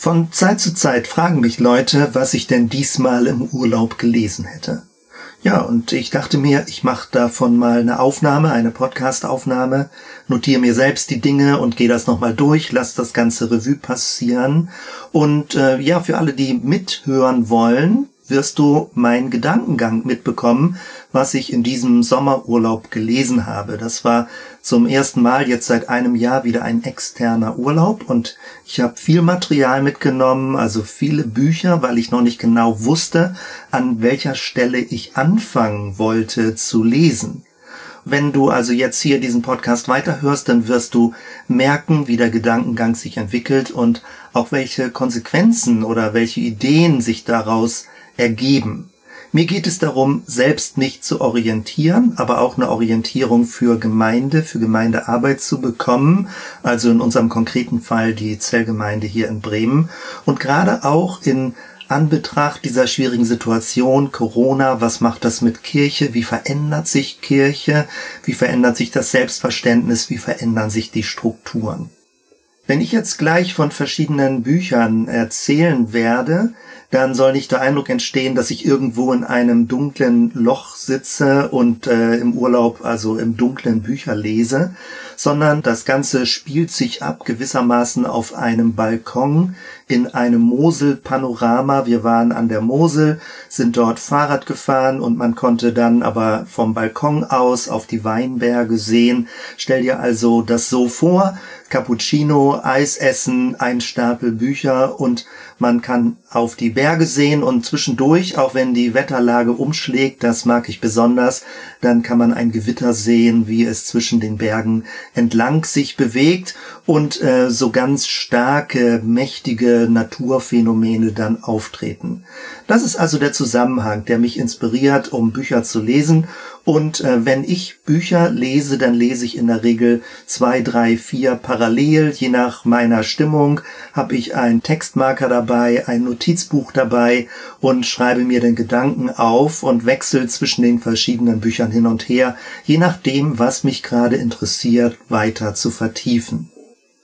Von Zeit zu Zeit fragen mich Leute, was ich denn diesmal im Urlaub gelesen hätte. Ja, und ich dachte mir, ich mache davon mal eine Aufnahme, eine Podcast-Aufnahme, notiere mir selbst die Dinge und gehe das nochmal durch, lass das ganze Revue passieren. Und äh, ja, für alle, die mithören wollen, wirst du meinen Gedankengang mitbekommen, was ich in diesem Sommerurlaub gelesen habe. Das war zum ersten Mal jetzt seit einem Jahr wieder ein externer Urlaub und ich habe viel Material mitgenommen, also viele Bücher, weil ich noch nicht genau wusste, an welcher Stelle ich anfangen wollte zu lesen. Wenn du also jetzt hier diesen Podcast weiterhörst, dann wirst du merken, wie der Gedankengang sich entwickelt und auch welche Konsequenzen oder welche Ideen sich daraus ergeben. Mir geht es darum, selbst mich zu orientieren, aber auch eine Orientierung für Gemeinde, für Gemeindearbeit zu bekommen. Also in unserem konkreten Fall die Zellgemeinde hier in Bremen. Und gerade auch in Anbetracht dieser schwierigen Situation, Corona, was macht das mit Kirche? Wie verändert sich Kirche? Wie verändert sich das Selbstverständnis? Wie verändern sich die Strukturen? Wenn ich jetzt gleich von verschiedenen Büchern erzählen werde, dann soll nicht der Eindruck entstehen, dass ich irgendwo in einem dunklen Loch sitze und äh, im Urlaub also im dunklen Bücher lese, sondern das Ganze spielt sich ab gewissermaßen auf einem Balkon in einem Mosel-Panorama. Wir waren an der Mosel, sind dort Fahrrad gefahren und man konnte dann aber vom Balkon aus auf die Weinberge sehen. Stell dir also das so vor, Cappuccino, Eis essen, ein Stapel Bücher und man kann auf die Berge sehen und zwischendurch, auch wenn die Wetterlage umschlägt, das mag ich besonders, dann kann man ein Gewitter sehen, wie es zwischen den Bergen entlang sich bewegt und äh, so ganz starke, mächtige Naturphänomene dann auftreten. Das ist also der Zusammenhang, der mich inspiriert, um Bücher zu lesen und äh, wenn ich Bücher lese, dann lese ich in der Regel zwei, drei, vier parallel. Je nach meiner Stimmung habe ich einen Textmarker dabei, ein Notizbuch dabei und schreibe mir den Gedanken auf und wechsle zwischen den verschiedenen Büchern hin und her, je nachdem, was mich gerade interessiert, weiter zu vertiefen.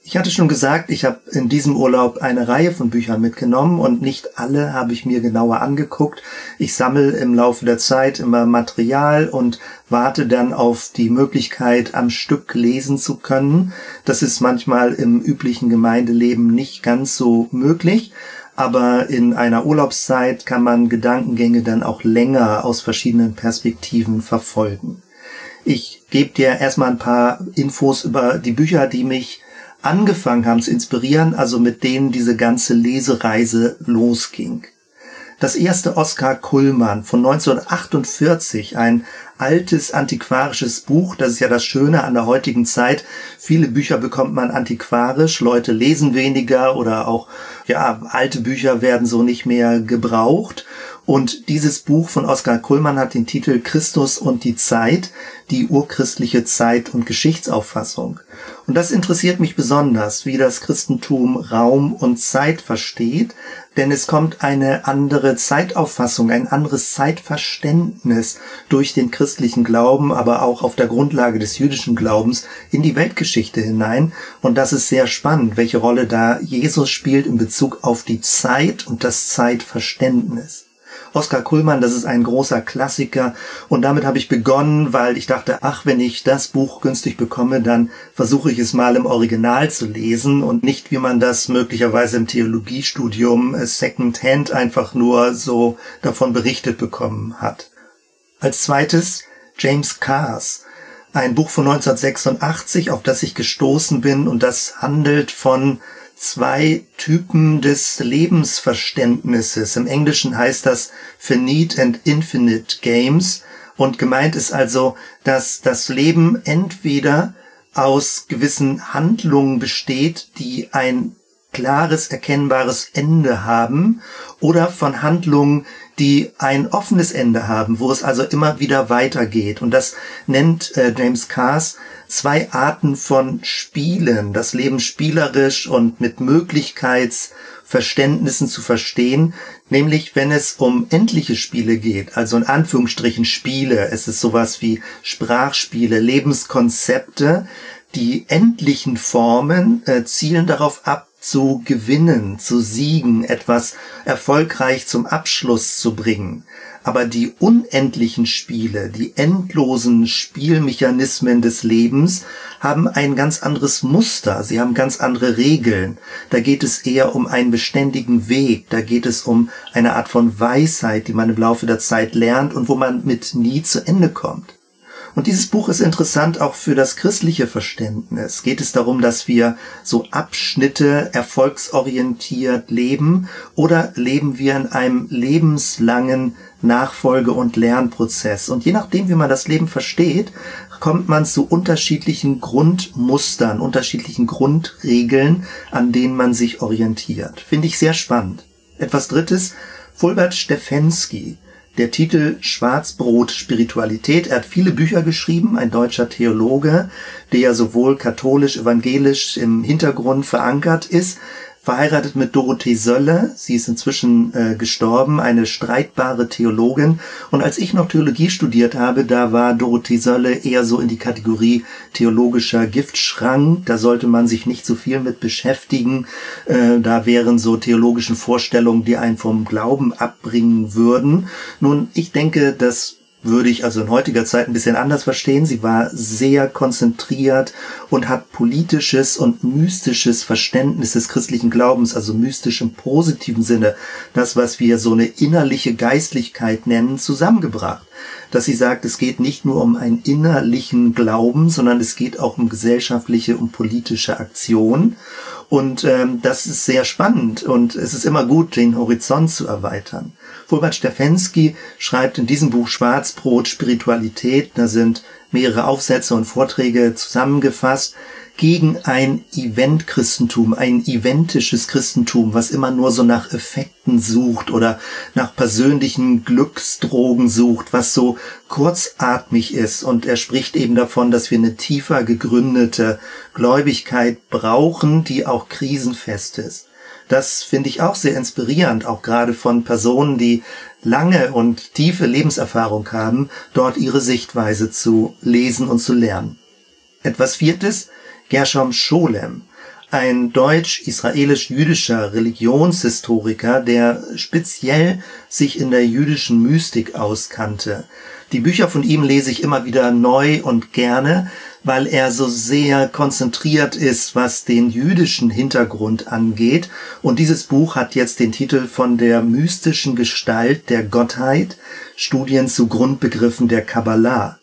Ich hatte schon gesagt, ich habe in diesem Urlaub eine Reihe von Büchern mitgenommen und nicht alle habe ich mir genauer angeguckt. Ich sammle im Laufe der Zeit immer Material und warte dann auf die Möglichkeit, am Stück lesen zu können. Das ist manchmal im üblichen Gemeindeleben nicht ganz so möglich. Aber in einer Urlaubszeit kann man Gedankengänge dann auch länger aus verschiedenen Perspektiven verfolgen. Ich gebe dir erstmal ein paar Infos über die Bücher, die mich angefangen haben zu inspirieren, also mit denen diese ganze Lesereise losging. Das erste Oskar Kullmann von 1948, ein altes antiquarisches Buch. Das ist ja das Schöne an der heutigen Zeit. Viele Bücher bekommt man antiquarisch. Leute lesen weniger oder auch, ja, alte Bücher werden so nicht mehr gebraucht. Und dieses Buch von Oskar Kullmann hat den Titel Christus und die Zeit, die urchristliche Zeit- und Geschichtsauffassung. Und das interessiert mich besonders, wie das Christentum Raum und Zeit versteht, denn es kommt eine andere Zeitauffassung, ein anderes Zeitverständnis durch den christlichen Glauben, aber auch auf der Grundlage des jüdischen Glaubens in die Weltgeschichte hinein. Und das ist sehr spannend, welche Rolle da Jesus spielt in Bezug auf die Zeit und das Zeitverständnis. Oskar Kullmann, das ist ein großer Klassiker. Und damit habe ich begonnen, weil ich dachte, ach, wenn ich das Buch günstig bekomme, dann versuche ich es mal im Original zu lesen und nicht, wie man das möglicherweise im Theologiestudium äh, Second Hand einfach nur so davon berichtet bekommen hat. Als zweites James Cars, ein Buch von 1986, auf das ich gestoßen bin und das handelt von zwei Typen des Lebensverständnisses. Im Englischen heißt das Finite and Infinite Games. Und gemeint ist also, dass das Leben entweder aus gewissen Handlungen besteht, die ein klares, erkennbares Ende haben, oder von Handlungen, die ein offenes Ende haben, wo es also immer wieder weitergeht. Und das nennt äh, James Cars zwei Arten von Spielen, das Leben spielerisch und mit Möglichkeitsverständnissen zu verstehen, nämlich wenn es um endliche Spiele geht, also in Anführungsstrichen Spiele, es ist sowas wie Sprachspiele, Lebenskonzepte, die endlichen Formen äh, zielen darauf ab, zu gewinnen, zu siegen, etwas erfolgreich zum Abschluss zu bringen. Aber die unendlichen Spiele, die endlosen Spielmechanismen des Lebens haben ein ganz anderes Muster, sie haben ganz andere Regeln. Da geht es eher um einen beständigen Weg, da geht es um eine Art von Weisheit, die man im Laufe der Zeit lernt und wo man mit nie zu Ende kommt. Und dieses Buch ist interessant auch für das christliche Verständnis. Geht es darum, dass wir so Abschnitte erfolgsorientiert leben oder leben wir in einem lebenslangen Nachfolge- und Lernprozess? Und je nachdem, wie man das Leben versteht, kommt man zu unterschiedlichen Grundmustern, unterschiedlichen Grundregeln, an denen man sich orientiert. Finde ich sehr spannend. Etwas Drittes, Fulbert Stefensky der Titel Schwarzbrot Spiritualität. Er hat viele Bücher geschrieben, ein deutscher Theologe, der sowohl katholisch, evangelisch im Hintergrund verankert ist, verheiratet mit Dorothee Sölle. Sie ist inzwischen äh, gestorben, eine streitbare Theologin. Und als ich noch Theologie studiert habe, da war Dorothee Sölle eher so in die Kategorie theologischer Giftschrank. Da sollte man sich nicht so viel mit beschäftigen. Äh, da wären so theologischen Vorstellungen, die einen vom Glauben abbringen würden. Nun, ich denke, dass würde ich also in heutiger Zeit ein bisschen anders verstehen. Sie war sehr konzentriert und hat politisches und mystisches Verständnis des christlichen Glaubens, also mystisch im positiven Sinne, das, was wir so eine innerliche Geistlichkeit nennen, zusammengebracht. Dass sie sagt, es geht nicht nur um einen innerlichen Glauben, sondern es geht auch um gesellschaftliche und politische Aktion. Und ähm, das ist sehr spannend und es ist immer gut, den Horizont zu erweitern. Fulbert Stefensky schreibt in diesem Buch Schwarzbrot Spiritualität, da sind mehrere Aufsätze und Vorträge zusammengefasst, gegen ein Event-Christentum, ein eventisches Christentum, was immer nur so nach Effekten sucht oder nach persönlichen Glücksdrogen sucht, was so kurzatmig ist. Und er spricht eben davon, dass wir eine tiefer gegründete Gläubigkeit brauchen, die auch krisenfest ist. Das finde ich auch sehr inspirierend, auch gerade von Personen, die lange und tiefe Lebenserfahrung haben, dort ihre Sichtweise zu lesen und zu lernen. Etwas Viertes, Gershom Scholem, ein deutsch-israelisch-jüdischer Religionshistoriker, der speziell sich in der jüdischen Mystik auskannte. Die Bücher von ihm lese ich immer wieder neu und gerne, weil er so sehr konzentriert ist, was den jüdischen Hintergrund angeht. Und dieses Buch hat jetzt den Titel von der mystischen Gestalt der Gottheit, Studien zu Grundbegriffen der Kabbalah.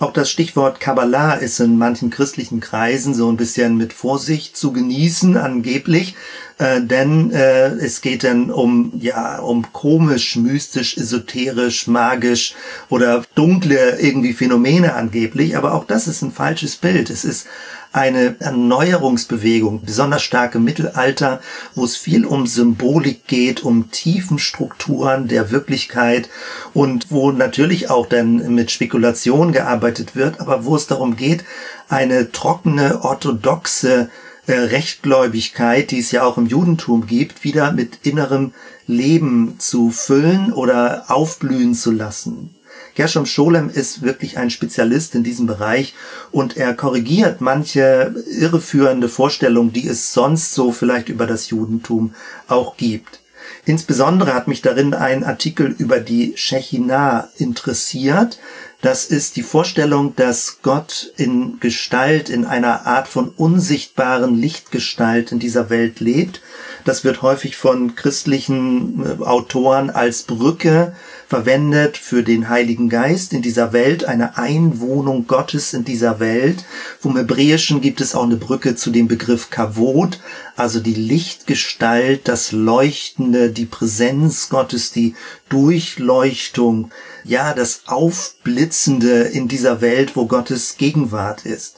Auch das Stichwort Kabbalah ist in manchen christlichen Kreisen so ein bisschen mit Vorsicht zu genießen, angeblich, äh, denn äh, es geht dann um ja um komisch, mystisch, esoterisch, magisch oder dunkle irgendwie Phänomene angeblich, aber auch das ist ein falsches Bild. Es ist eine Erneuerungsbewegung, besonders stark im Mittelalter, wo es viel um Symbolik geht, um Tiefenstrukturen der Wirklichkeit und wo natürlich auch dann mit Spekulation gearbeitet wird, aber wo es darum geht, eine trockene, orthodoxe äh, Rechtgläubigkeit, die es ja auch im Judentum gibt, wieder mit innerem Leben zu füllen oder aufblühen zu lassen. Gershom Scholem ist wirklich ein Spezialist in diesem Bereich und er korrigiert manche irreführende Vorstellungen, die es sonst so vielleicht über das Judentum auch gibt. Insbesondere hat mich darin ein Artikel über die Shechinah interessiert. Das ist die Vorstellung, dass Gott in Gestalt, in einer Art von unsichtbaren Lichtgestalt in dieser Welt lebt. Das wird häufig von christlichen äh, Autoren als Brücke verwendet für den Heiligen Geist in dieser Welt, eine Einwohnung Gottes in dieser Welt. Vom Hebräischen gibt es auch eine Brücke zu dem Begriff Kavod, also die Lichtgestalt, das Leuchtende, die Präsenz Gottes, die Durchleuchtung, ja, das Aufblitzende in dieser Welt, wo Gottes Gegenwart ist.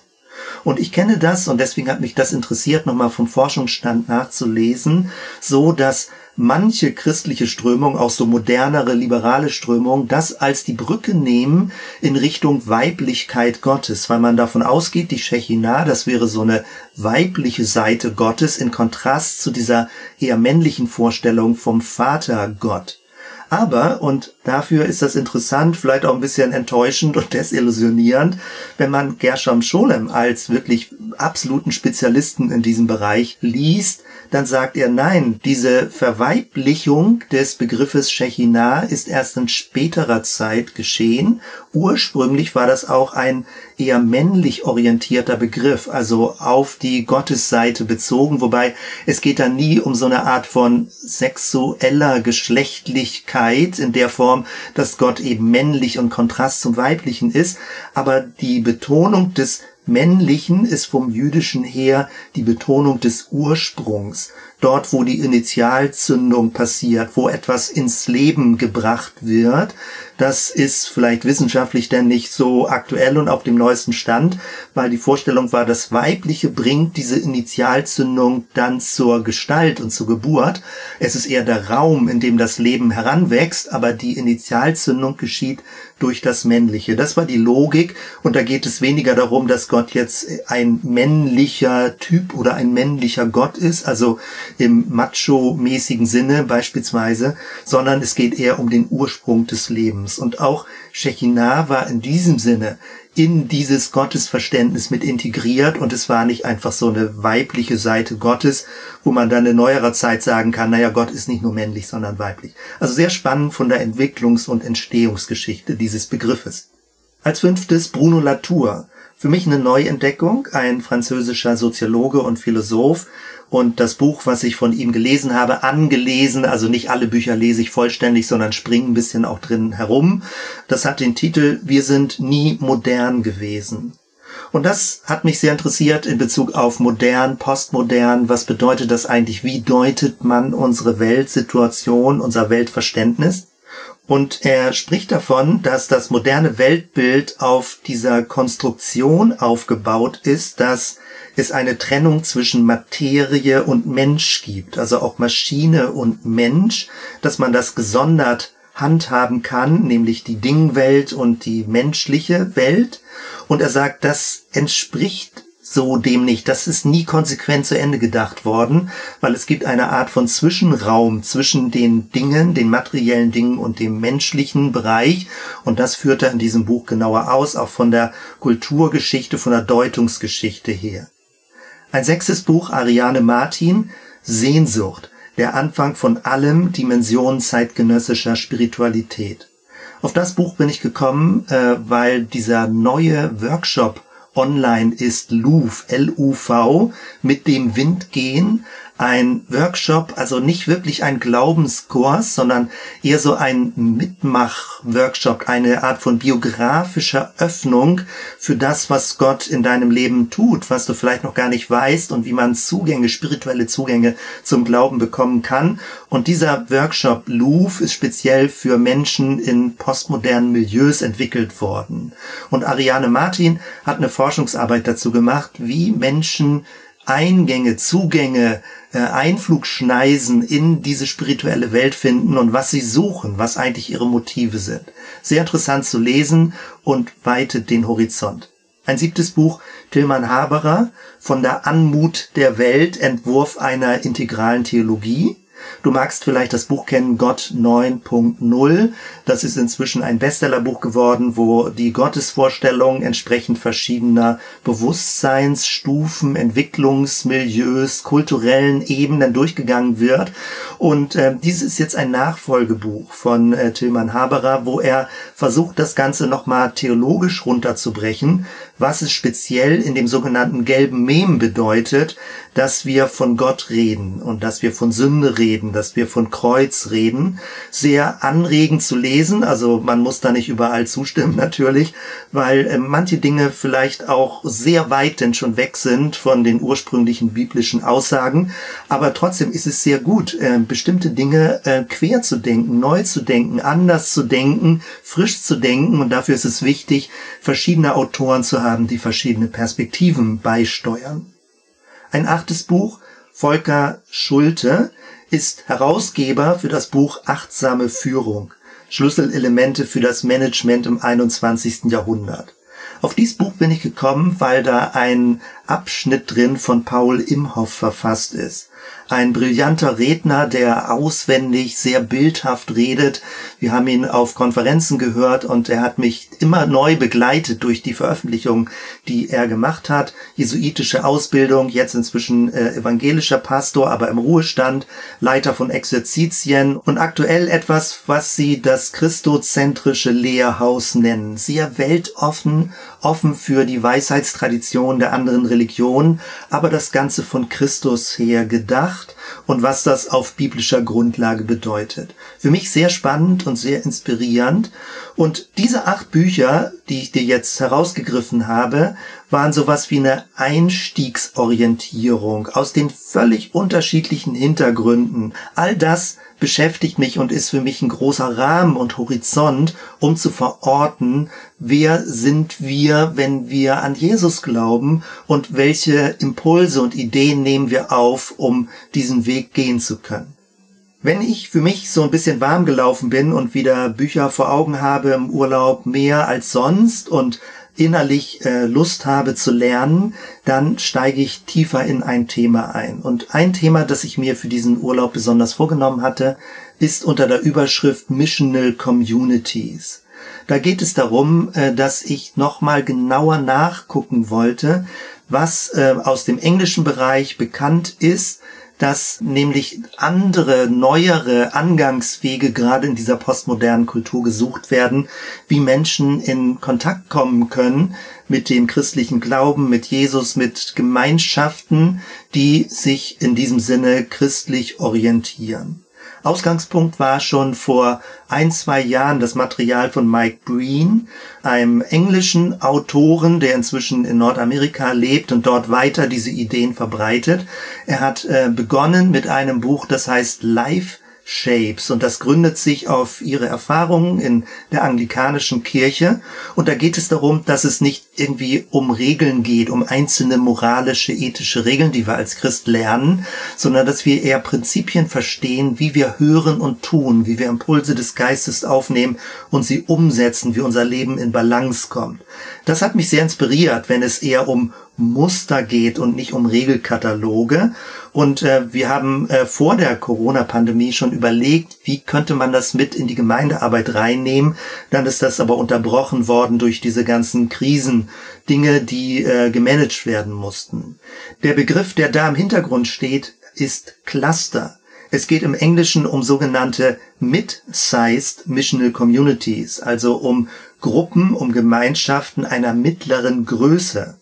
Und ich kenne das und deswegen hat mich das interessiert, nochmal vom Forschungsstand nachzulesen, so dass manche christliche Strömung, auch so modernere liberale Strömung, das als die Brücke nehmen in Richtung Weiblichkeit Gottes, weil man davon ausgeht, die Shechinah, das wäre so eine weibliche Seite Gottes in Kontrast zu dieser eher männlichen Vorstellung vom Vater Gott. Aber, und dafür ist das interessant, vielleicht auch ein bisschen enttäuschend und desillusionierend, wenn man Gershom Scholem als wirklich absoluten Spezialisten in diesem Bereich liest, dann sagt er, nein, diese Verweiblichung des Begriffes Shechinah ist erst in späterer Zeit geschehen. Ursprünglich war das auch ein eher männlich orientierter Begriff, also auf die Gottesseite bezogen, wobei es geht da nie um so eine Art von sexueller Geschlechtlichkeit in der Form, dass Gott eben männlich und Kontrast zum Weiblichen ist, aber die Betonung des Männlichen ist vom Jüdischen her die Betonung des Ursprungs, dort wo die Initialzündung passiert, wo etwas ins Leben gebracht wird. Das ist vielleicht wissenschaftlich denn nicht so aktuell und auf dem neuesten Stand, weil die Vorstellung war, das Weibliche bringt diese Initialzündung dann zur Gestalt und zur Geburt. Es ist eher der Raum, in dem das Leben heranwächst, aber die Initialzündung geschieht durch das Männliche. Das war die Logik und da geht es weniger darum, dass Gott jetzt ein männlicher Typ oder ein männlicher Gott ist, also im macho-mäßigen Sinne beispielsweise, sondern es geht eher um den Ursprung des Lebens. Und auch Shechinah war in diesem Sinne in dieses Gottesverständnis mit integriert und es war nicht einfach so eine weibliche Seite Gottes, wo man dann in neuerer Zeit sagen kann, naja, Gott ist nicht nur männlich, sondern weiblich. Also sehr spannend von der Entwicklungs- und Entstehungsgeschichte dieses Begriffes. Als fünftes Bruno Latour. Für mich eine Neuentdeckung, ein französischer Soziologe und Philosoph, und das Buch, was ich von ihm gelesen habe, angelesen, also nicht alle Bücher lese ich vollständig, sondern springe ein bisschen auch drin herum. Das hat den Titel Wir sind nie modern gewesen. Und das hat mich sehr interessiert in Bezug auf modern, postmodern. Was bedeutet das eigentlich? Wie deutet man unsere Weltsituation, unser Weltverständnis? Und er spricht davon, dass das moderne Weltbild auf dieser Konstruktion aufgebaut ist, dass es eine Trennung zwischen Materie und Mensch gibt, also auch Maschine und Mensch, dass man das gesondert handhaben kann, nämlich die Dingwelt und die menschliche Welt. Und er sagt, das entspricht so dem nicht. Das ist nie konsequent zu Ende gedacht worden, weil es gibt eine Art von Zwischenraum zwischen den Dingen, den materiellen Dingen und dem menschlichen Bereich. Und das führt er in diesem Buch genauer aus, auch von der Kulturgeschichte, von der Deutungsgeschichte her. Ein sechstes Buch, Ariane Martin, Sehnsucht, der Anfang von allem, Dimensionen zeitgenössischer Spiritualität. Auf das Buch bin ich gekommen, äh, weil dieser neue Workshop online ist, LUV, L-U-V, mit dem Wind gehen, ein Workshop, also nicht wirklich ein Glaubenskurs, sondern eher so ein Mitmach-Workshop, eine Art von biografischer Öffnung für das, was Gott in deinem Leben tut, was du vielleicht noch gar nicht weißt und wie man Zugänge, spirituelle Zugänge zum Glauben bekommen kann. Und dieser Workshop Louvre ist speziell für Menschen in postmodernen Milieus entwickelt worden. Und Ariane Martin hat eine Forschungsarbeit dazu gemacht, wie Menschen Eingänge, Zugänge, äh, Einflugschneisen in diese spirituelle Welt finden und was sie suchen, was eigentlich ihre Motive sind. Sehr interessant zu lesen und weitet den Horizont. Ein siebtes Buch, Tilman Haberer, von der Anmut der Welt, Entwurf einer integralen Theologie. Du magst vielleicht das Buch kennen, Gott 9.0. Das ist inzwischen ein Bestsellerbuch geworden, wo die Gottesvorstellung entsprechend verschiedener Bewusstseinsstufen, Entwicklungsmilieus, kulturellen Ebenen durchgegangen wird. Und äh, dieses ist jetzt ein Nachfolgebuch von äh, Tilman Haberer, wo er versucht, das Ganze nochmal theologisch runterzubrechen, was es speziell in dem sogenannten gelben Mem bedeutet, dass wir von Gott reden und dass wir von Sünde reden, dass wir von Kreuz reden. Sehr anregend zu lesen, also man muss da nicht überall zustimmen natürlich, weil äh, manche Dinge vielleicht auch sehr weit denn schon weg sind von den ursprünglichen biblischen Aussagen, aber trotzdem ist es sehr gut, äh, bestimmte Dinge äh, quer zu denken, neu zu denken, anders zu denken, frisch zu denken und dafür ist es wichtig, verschiedene Autoren zu haben, die verschiedene Perspektiven beisteuern. Ein achtes Buch, Volker Schulte, ist Herausgeber für das Buch Achtsame Führung. Schlüsselelemente für das Management im 21. Jahrhundert. Auf dieses Buch bin ich gekommen, weil da ein Abschnitt drin von Paul Imhoff verfasst ist. Ein brillanter Redner, der auswendig sehr bildhaft redet. Wir haben ihn auf Konferenzen gehört und er hat mich immer neu begleitet durch die Veröffentlichung, die er gemacht hat. Jesuitische Ausbildung, jetzt inzwischen äh, evangelischer Pastor, aber im Ruhestand, Leiter von Exerzitien und aktuell etwas, was sie das christozentrische Lehrhaus nennen. Sehr weltoffen, offen für die Weisheitstradition der anderen Religionen, aber das Ganze von Christus her gedacht und was das auf biblischer Grundlage bedeutet. Für mich sehr spannend und sehr inspirierend. Und diese acht Bücher, die ich dir jetzt herausgegriffen habe, waren sowas wie eine Einstiegsorientierung aus den völlig unterschiedlichen Hintergründen. All das beschäftigt mich und ist für mich ein großer Rahmen und Horizont, um zu verorten, wer sind wir, wenn wir an Jesus glauben und welche Impulse und Ideen nehmen wir auf, um diesen Weg gehen zu können. Wenn ich für mich so ein bisschen warm gelaufen bin und wieder Bücher vor Augen habe im Urlaub mehr als sonst und innerlich äh, Lust habe zu lernen, dann steige ich tiefer in ein Thema ein. Und ein Thema, das ich mir für diesen Urlaub besonders vorgenommen hatte, ist unter der Überschrift Missional Communities. Da geht es darum, äh, dass ich nochmal genauer nachgucken wollte, was äh, aus dem englischen Bereich bekannt ist, dass nämlich andere, neuere Angangswege gerade in dieser postmodernen Kultur gesucht werden, wie Menschen in Kontakt kommen können mit dem christlichen Glauben, mit Jesus, mit Gemeinschaften, die sich in diesem Sinne christlich orientieren. Ausgangspunkt war schon vor ein, zwei Jahren das Material von Mike Breen, einem englischen Autoren, der inzwischen in Nordamerika lebt und dort weiter diese Ideen verbreitet. Er hat äh, begonnen mit einem Buch, das heißt Life Shapes und das gründet sich auf ihre Erfahrungen in der anglikanischen Kirche und da geht es darum, dass es nicht irgendwie um Regeln geht, um einzelne moralische, ethische Regeln, die wir als Christ lernen, sondern dass wir eher Prinzipien verstehen, wie wir hören und tun, wie wir Impulse des Geistes aufnehmen und sie umsetzen, wie unser Leben in Balance kommt. Das hat mich sehr inspiriert, wenn es eher um Muster geht und nicht um Regelkataloge. Und äh, wir haben äh, vor der Corona-Pandemie schon überlegt, wie könnte man das mit in die Gemeindearbeit reinnehmen. Dann ist das aber unterbrochen worden durch diese ganzen Krisen-Dinge, die äh, gemanagt werden mussten. Der Begriff, der da im Hintergrund steht, ist Cluster. Es geht im Englischen um sogenannte Mid-Sized Missional Communities, also um Gruppen, um Gemeinschaften einer mittleren Größe.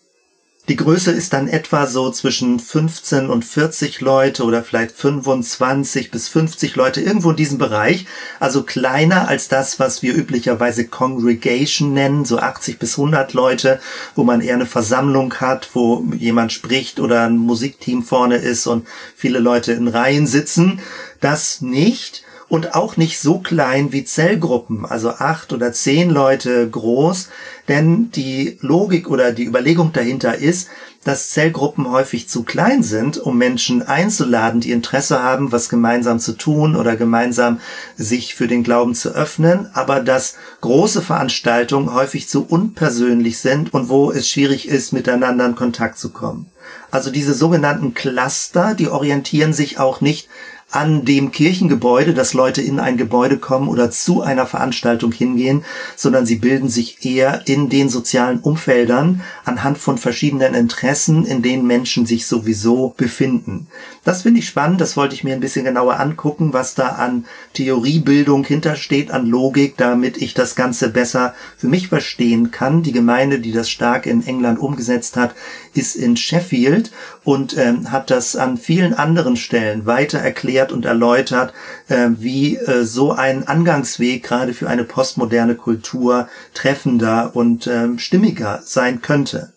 Die Größe ist dann etwa so zwischen 15 und 40 Leute oder vielleicht 25 bis 50 Leute, irgendwo in diesem Bereich. Also kleiner als das, was wir üblicherweise Congregation nennen, so 80 bis 100 Leute, wo man eher eine Versammlung hat, wo jemand spricht oder ein Musikteam vorne ist und viele Leute in Reihen sitzen. Das nicht und auch nicht so klein wie Zellgruppen, also acht oder zehn Leute groß, denn die Logik oder die Überlegung dahinter ist, dass Zellgruppen häufig zu klein sind, um Menschen einzuladen, die Interesse haben, was gemeinsam zu tun oder gemeinsam sich für den Glauben zu öffnen, aber dass große Veranstaltungen häufig zu unpersönlich sind und wo es schwierig ist, miteinander in Kontakt zu kommen. Also diese sogenannten Cluster, die orientieren sich auch nicht an dem Kirchengebäude, dass Leute in ein Gebäude kommen oder zu einer Veranstaltung hingehen, sondern sie bilden sich eher in den sozialen Umfeldern anhand von verschiedenen Interessen, in denen Menschen sich sowieso befinden. Das finde ich spannend, das wollte ich mir ein bisschen genauer angucken, was da an Theoriebildung hintersteht, an Logik, damit ich das Ganze besser für mich verstehen kann. Die Gemeinde, die das stark in England umgesetzt hat, ist in Sheffield und ähm, hat das an vielen anderen Stellen weiter erklärt, und erläutert, äh, wie äh, so ein Angangsweg gerade für eine postmoderne Kultur treffender und äh, stimmiger sein könnte.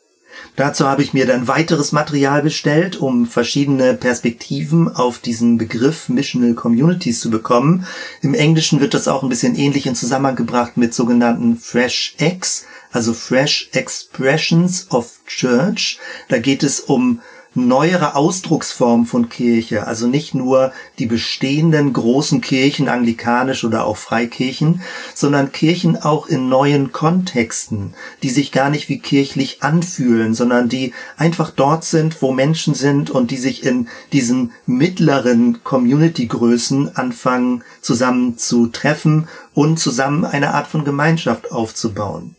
Dazu habe ich mir dann weiteres Material bestellt, um verschiedene Perspektiven auf diesen Begriff Missional Communities zu bekommen. Im Englischen wird das auch ein bisschen ähnlich in Zusammenhang gebracht mit sogenannten Fresh X, also Fresh Expressions of Church. Da geht es um neuere Ausdrucksform von Kirche, also nicht nur die bestehenden großen Kirchen, anglikanisch oder auch Freikirchen, sondern Kirchen auch in neuen Kontexten, die sich gar nicht wie kirchlich anfühlen, sondern die einfach dort sind, wo Menschen sind und die sich in diesen mittleren Community-Größen anfangen zusammen zu treffen und zusammen eine Art von Gemeinschaft aufzubauen.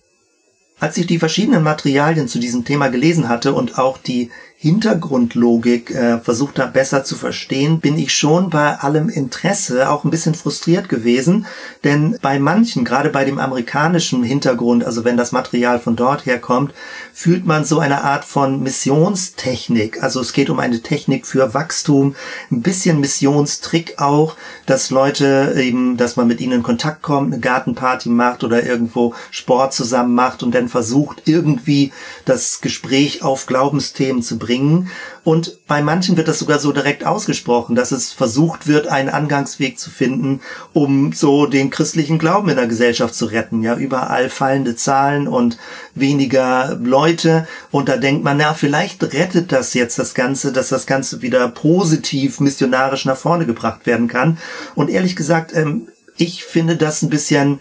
Als ich die verschiedenen Materialien zu diesem Thema gelesen hatte und auch die Hintergrundlogik äh, versucht habe besser zu verstehen, bin ich schon bei allem Interesse auch ein bisschen frustriert gewesen, denn bei manchen, gerade bei dem amerikanischen Hintergrund, also wenn das Material von dort herkommt, fühlt man so eine Art von Missionstechnik. Also es geht um eine Technik für Wachstum, ein bisschen Missionstrick auch, dass Leute eben, dass man mit ihnen in Kontakt kommt, eine Gartenparty macht oder irgendwo Sport zusammen macht und dann versucht irgendwie das Gespräch auf Glaubensthemen zu bringen bringen. Und bei manchen wird das sogar so direkt ausgesprochen, dass es versucht wird, einen Angangsweg zu finden, um so den christlichen Glauben in der Gesellschaft zu retten. Ja, überall fallende Zahlen und weniger Leute. Und da denkt man, na, vielleicht rettet das jetzt das Ganze, dass das Ganze wieder positiv missionarisch nach vorne gebracht werden kann. Und ehrlich gesagt, ähm, ich finde das ein bisschen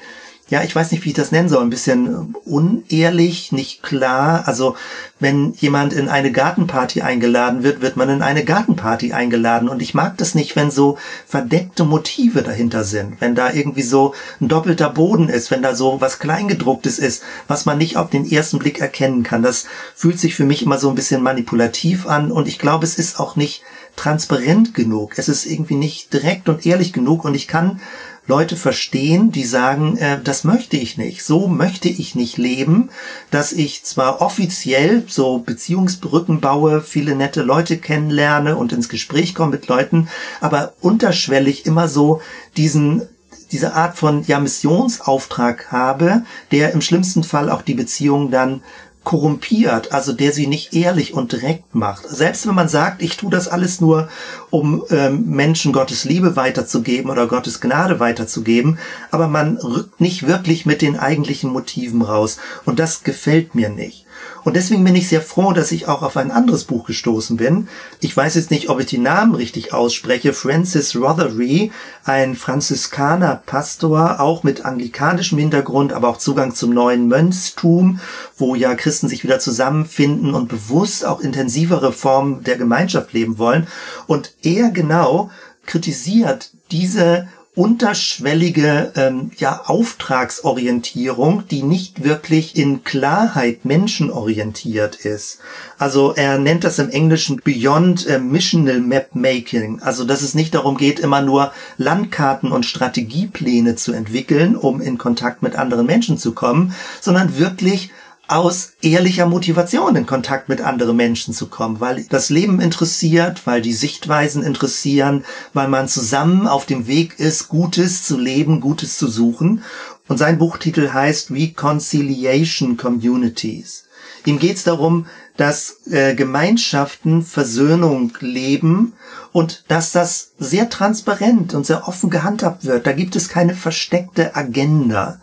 ja, ich weiß nicht, wie ich das nennen soll, ein bisschen unehrlich, nicht klar. Also wenn jemand in eine Gartenparty eingeladen wird, wird man in eine Gartenparty eingeladen. Und ich mag das nicht, wenn so verdeckte Motive dahinter sind, wenn da irgendwie so ein doppelter Boden ist, wenn da so was Kleingedrucktes ist, was man nicht auf den ersten Blick erkennen kann. Das fühlt sich für mich immer so ein bisschen manipulativ an und ich glaube, es ist auch nicht transparent genug. Es ist irgendwie nicht direkt und ehrlich genug und ich kann Leute verstehen, die sagen, äh, das möchte ich nicht, so möchte ich nicht leben, dass ich zwar offiziell so Beziehungsbrücken baue, viele nette Leute kennenlerne und ins Gespräch komme mit Leuten, aber unterschwellig immer so diesen diese Art von ja Missionsauftrag habe, der im schlimmsten Fall auch die Beziehung dann korrumpiert, also der sie nicht ehrlich und direkt macht. Selbst wenn man sagt, ich tue das alles nur, um ähm, Menschen Gottes Liebe weiterzugeben oder Gottes Gnade weiterzugeben, aber man rückt nicht wirklich mit den eigentlichen Motiven raus. Und das gefällt mir nicht. Und deswegen bin ich sehr froh, dass ich auch auf ein anderes Buch gestoßen bin. Ich weiß jetzt nicht, ob ich die Namen richtig ausspreche. Francis Rothery, ein Franziskaner-Pastor, auch mit anglikanischem Hintergrund, aber auch Zugang zum neuen Mönchstum, wo ja Christen sich wieder zusammenfinden und bewusst auch intensivere Formen der Gemeinschaft leben wollen. Und er genau kritisiert diese unterschwellige ähm, ja, Auftragsorientierung, die nicht wirklich in Klarheit menschenorientiert ist. Also er nennt das im Englischen Beyond äh, Missional Map Making. Also dass es nicht darum geht, immer nur Landkarten und Strategiepläne zu entwickeln, um in Kontakt mit anderen Menschen zu kommen, sondern wirklich aus ehrlicher Motivation in Kontakt mit anderen Menschen zu kommen, weil das Leben interessiert, weil die Sichtweisen interessieren, weil man zusammen auf dem Weg ist, Gutes zu leben, Gutes zu suchen. Und sein Buchtitel heißt Reconciliation Communities. Ihm geht es darum, dass äh, Gemeinschaften Versöhnung leben und dass das sehr transparent und sehr offen gehandhabt wird. Da gibt es keine versteckte Agenda.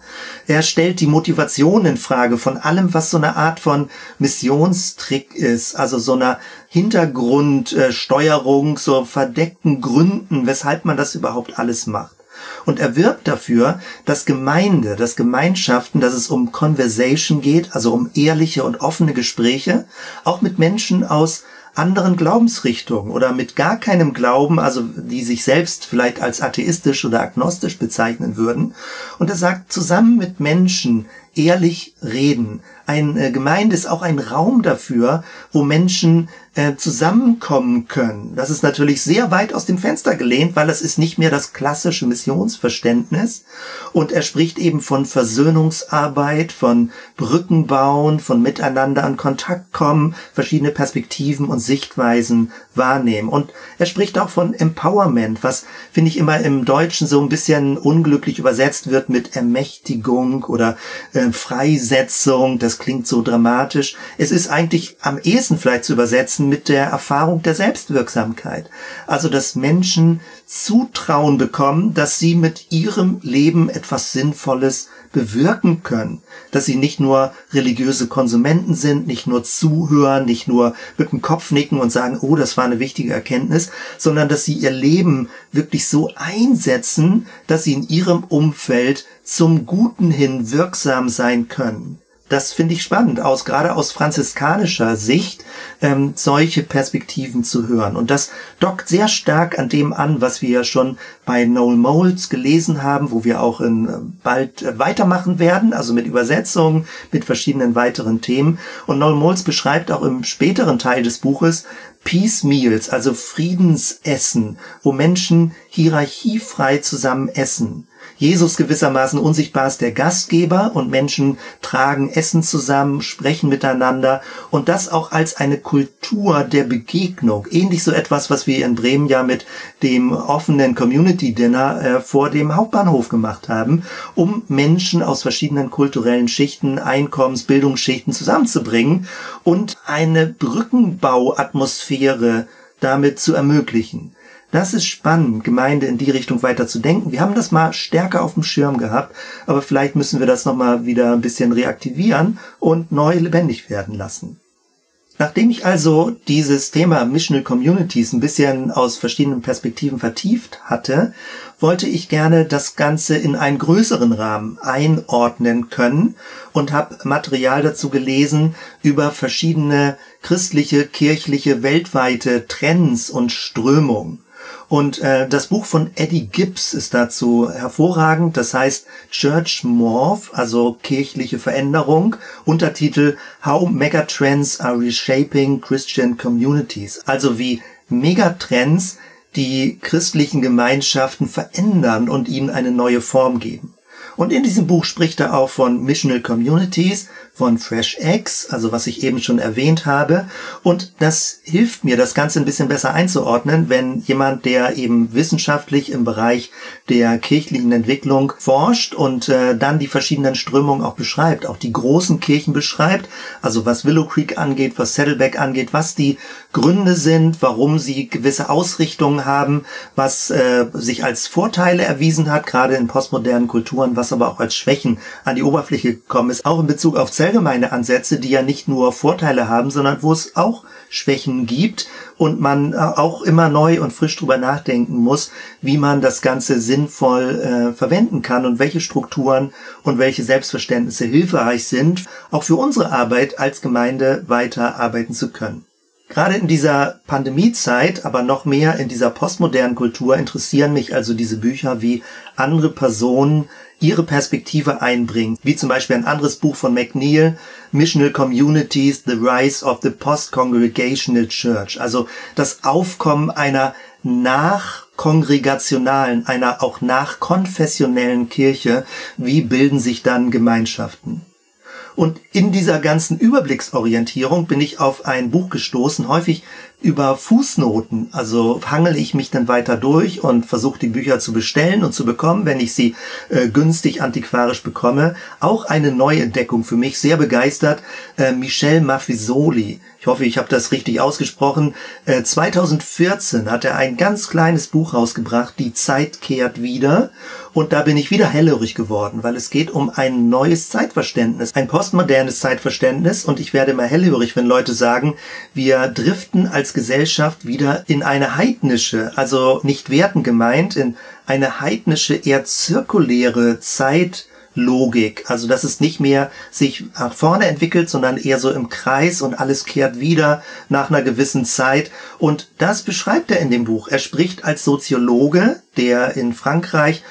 Er stellt die Motivation in Frage von allem, was so eine Art von Missionstrick ist, also so einer Hintergrundsteuerung, so verdeckten Gründen, weshalb man das überhaupt alles macht. Und er wirbt dafür, dass Gemeinde, dass Gemeinschaften, dass es um Conversation geht, also um ehrliche und offene Gespräche, auch mit Menschen aus anderen Glaubensrichtungen oder mit gar keinem Glauben, also die sich selbst vielleicht als atheistisch oder agnostisch bezeichnen würden. Und er sagt, zusammen mit Menschen ehrlich reden. Eine Gemeinde ist auch ein Raum dafür, wo Menschen äh, zusammenkommen können. Das ist natürlich sehr weit aus dem Fenster gelehnt, weil es ist nicht mehr das klassische Missionsverständnis. Und er spricht eben von Versöhnungsarbeit, von Brückenbauen, von Miteinander in Kontakt kommen, verschiedene Perspektiven und Sichtweisen wahrnehmen. Und er spricht auch von Empowerment, was finde ich immer im Deutschen so ein bisschen unglücklich übersetzt wird mit Ermächtigung oder äh, Freisetzung. Das klingt so dramatisch. Es ist eigentlich am ehesten vielleicht zu übersetzen mit der Erfahrung der Selbstwirksamkeit. Also, dass Menschen Zutrauen bekommen, dass sie mit ihrem Leben etwas Sinnvolles bewirken können. Dass sie nicht nur religiöse Konsumenten sind, nicht nur zuhören, nicht nur mit dem Kopf nicken und sagen, oh, das war eine wichtige Erkenntnis, sondern dass sie ihr Leben wirklich so einsetzen, dass sie in ihrem Umfeld zum Guten hin wirksam sein können das finde ich spannend, aus, gerade aus franziskanischer Sicht, ähm, solche Perspektiven zu hören. Und das dockt sehr stark an dem an, was wir ja schon bei Noel Moles gelesen haben, wo wir auch in, äh, bald äh, weitermachen werden, also mit Übersetzungen, mit verschiedenen weiteren Themen. Und Noel Moles beschreibt auch im späteren Teil des Buches Peace Meals, also Friedensessen, wo Menschen hierarchiefrei zusammen essen. Jesus gewissermaßen unsichtbar ist der Gastgeber und Menschen tragen Essen zusammen, sprechen miteinander und das auch als eine Kultur der Begegnung. Ähnlich so etwas, was wir in Bremen ja mit dem offenen Community Dinner äh, vor dem Hauptbahnhof gemacht haben, um Menschen aus verschiedenen kulturellen Schichten, Einkommens, Bildungsschichten zusammenzubringen und eine Brückenbauatmosphäre damit zu ermöglichen. Das ist spannend, Gemeinde in die Richtung weiter zu denken. Wir haben das mal stärker auf dem Schirm gehabt, aber vielleicht müssen wir das nochmal wieder ein bisschen reaktivieren und neu lebendig werden lassen. Nachdem ich also dieses Thema Missional Communities ein bisschen aus verschiedenen Perspektiven vertieft hatte, wollte ich gerne das Ganze in einen größeren Rahmen einordnen können und habe Material dazu gelesen über verschiedene christliche, kirchliche, weltweite Trends und Strömungen. Und äh, das Buch von Eddie Gibbs ist dazu hervorragend. Das heißt Church Morph, also kirchliche Veränderung. Untertitel How Megatrends are Reshaping Christian Communities. Also wie Megatrends die christlichen Gemeinschaften verändern und ihnen eine neue Form geben. Und in diesem Buch spricht er auch von Missional Communities, von Fresh Eggs, also was ich eben schon erwähnt habe. Und das hilft mir, das Ganze ein bisschen besser einzuordnen, wenn jemand, der eben wissenschaftlich im Bereich der kirchlichen Entwicklung forscht und äh, dann die verschiedenen Strömungen auch beschreibt, auch die großen Kirchen beschreibt, also was Willow Creek angeht, was Saddleback angeht, was die Gründe sind, warum sie gewisse Ausrichtungen haben, was äh, sich als Vorteile erwiesen hat, gerade in postmodernen Kulturen, was aber auch als Schwächen an die Oberfläche gekommen ist, auch in Bezug auf Zell allgemeine Ansätze, die ja nicht nur Vorteile haben, sondern wo es auch Schwächen gibt und man äh, auch immer neu und frisch drüber nachdenken muss, wie man das Ganze sinnvoll äh, verwenden kann und welche Strukturen und welche Selbstverständnisse hilfreich sind, auch für unsere Arbeit als Gemeinde weiter arbeiten zu können. Gerade in dieser Pandemiezeit, aber noch mehr in dieser postmodernen Kultur interessieren mich also diese Bücher, wie andere Personen ihre Perspektive einbringen, wie zum Beispiel ein anderes Buch von McNeil, Missional Communities, The Rise of the Post-Congregational Church, also das Aufkommen einer nachkongregationalen, einer auch nachkonfessionellen Kirche, wie bilden sich dann Gemeinschaften. Und in dieser ganzen Überblicksorientierung bin ich auf ein Buch gestoßen, häufig über Fußnoten. Also hangel ich mich dann weiter durch und versuche die Bücher zu bestellen und zu bekommen, wenn ich sie äh, günstig antiquarisch bekomme. Auch eine Neuentdeckung für mich, sehr begeistert. Äh, Michel Maffisoli. Ich hoffe, ich habe das richtig ausgesprochen. Äh, 2014 hat er ein ganz kleines Buch rausgebracht, Die Zeit kehrt wieder. Und da bin ich wieder hellhörig geworden, weil es geht um ein neues Zeitverständnis, ein postmodernes Zeitverständnis. Und ich werde immer hellhörig, wenn Leute sagen, wir driften als als Gesellschaft wieder in eine heidnische, also nicht werten gemeint, in eine heidnische, eher zirkuläre Zeitlogik. Also dass es nicht mehr sich nach vorne entwickelt, sondern eher so im Kreis und alles kehrt wieder nach einer gewissen Zeit. Und das beschreibt er in dem Buch. Er spricht als Soziologe, der in Frankreich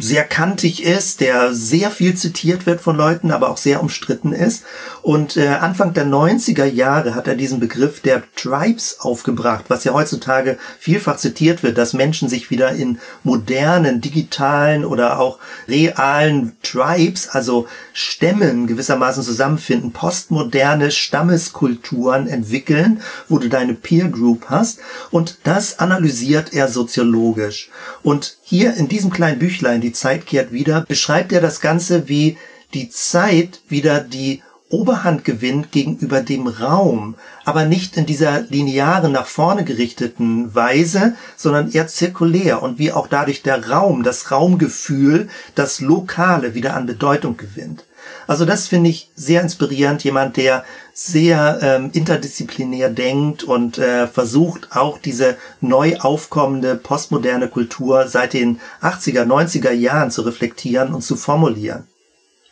sehr kantig ist, der sehr viel zitiert wird von Leuten, aber auch sehr umstritten ist. Und äh, Anfang der 90er Jahre hat er diesen Begriff der Tribes aufgebracht, was ja heutzutage vielfach zitiert wird, dass Menschen sich wieder in modernen, digitalen oder auch realen Tribes, also Stämmen gewissermaßen zusammenfinden, postmoderne Stammeskulturen entwickeln, wo du deine Peer Group hast. Und das analysiert er soziologisch. Und hier in diesem kleinen Büchlein, Die Zeit kehrt wieder, beschreibt er das Ganze, wie die Zeit wieder die Oberhand gewinnt gegenüber dem Raum, aber nicht in dieser linearen nach vorne gerichteten Weise, sondern eher zirkulär und wie auch dadurch der Raum, das Raumgefühl, das Lokale wieder an Bedeutung gewinnt. Also das finde ich sehr inspirierend, jemand, der sehr ähm, interdisziplinär denkt und äh, versucht auch diese neu aufkommende postmoderne Kultur seit den 80er, 90er Jahren zu reflektieren und zu formulieren.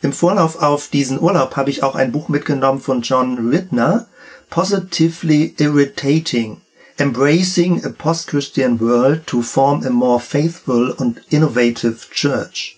Im Vorlauf auf diesen Urlaub habe ich auch ein Buch mitgenommen von John Rittner, Positively Irritating, Embracing a Post-Christian World to Form a More Faithful and Innovative Church.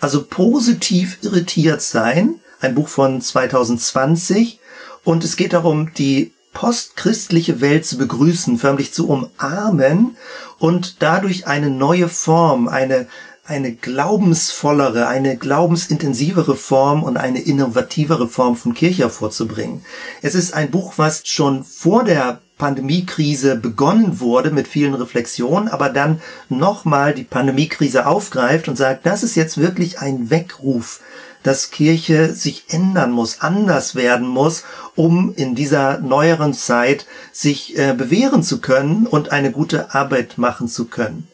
Also positiv irritiert sein, ein Buch von 2020, und es geht darum, die postchristliche Welt zu begrüßen, förmlich zu umarmen und dadurch eine neue Form, eine eine glaubensvollere, eine glaubensintensivere Form und eine innovativere Form von Kirche vorzubringen. Es ist ein Buch, was schon vor der Pandemiekrise begonnen wurde mit vielen Reflexionen, aber dann nochmal die Pandemiekrise aufgreift und sagt, das ist jetzt wirklich ein Weckruf, dass Kirche sich ändern muss, anders werden muss, um in dieser neueren Zeit sich äh, bewähren zu können und eine gute Arbeit machen zu können.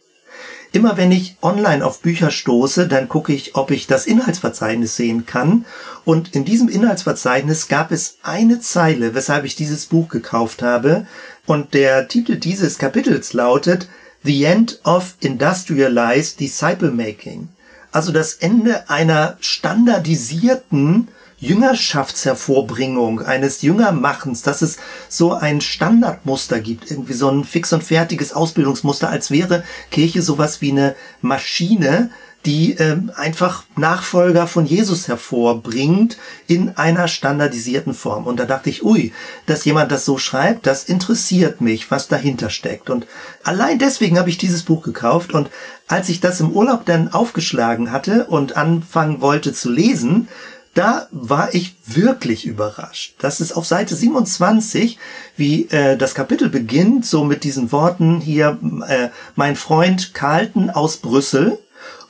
Immer wenn ich online auf Bücher stoße, dann gucke ich, ob ich das Inhaltsverzeichnis sehen kann. Und in diesem Inhaltsverzeichnis gab es eine Zeile, weshalb ich dieses Buch gekauft habe. Und der Titel dieses Kapitels lautet The End of Industrialized Disciple Making. Also das Ende einer standardisierten Jüngerschaftshervorbringung, eines Jüngermachens, dass es so ein Standardmuster gibt, irgendwie so ein fix und fertiges Ausbildungsmuster, als wäre Kirche sowas wie eine Maschine, die ähm, einfach Nachfolger von Jesus hervorbringt in einer standardisierten Form. Und da dachte ich, ui, dass jemand das so schreibt, das interessiert mich, was dahinter steckt. Und allein deswegen habe ich dieses Buch gekauft. Und als ich das im Urlaub dann aufgeschlagen hatte und anfangen wollte zu lesen, da war ich wirklich überrascht. Das ist auf Seite 27, wie äh, das Kapitel beginnt, so mit diesen Worten hier, äh, mein Freund Carlton aus Brüssel.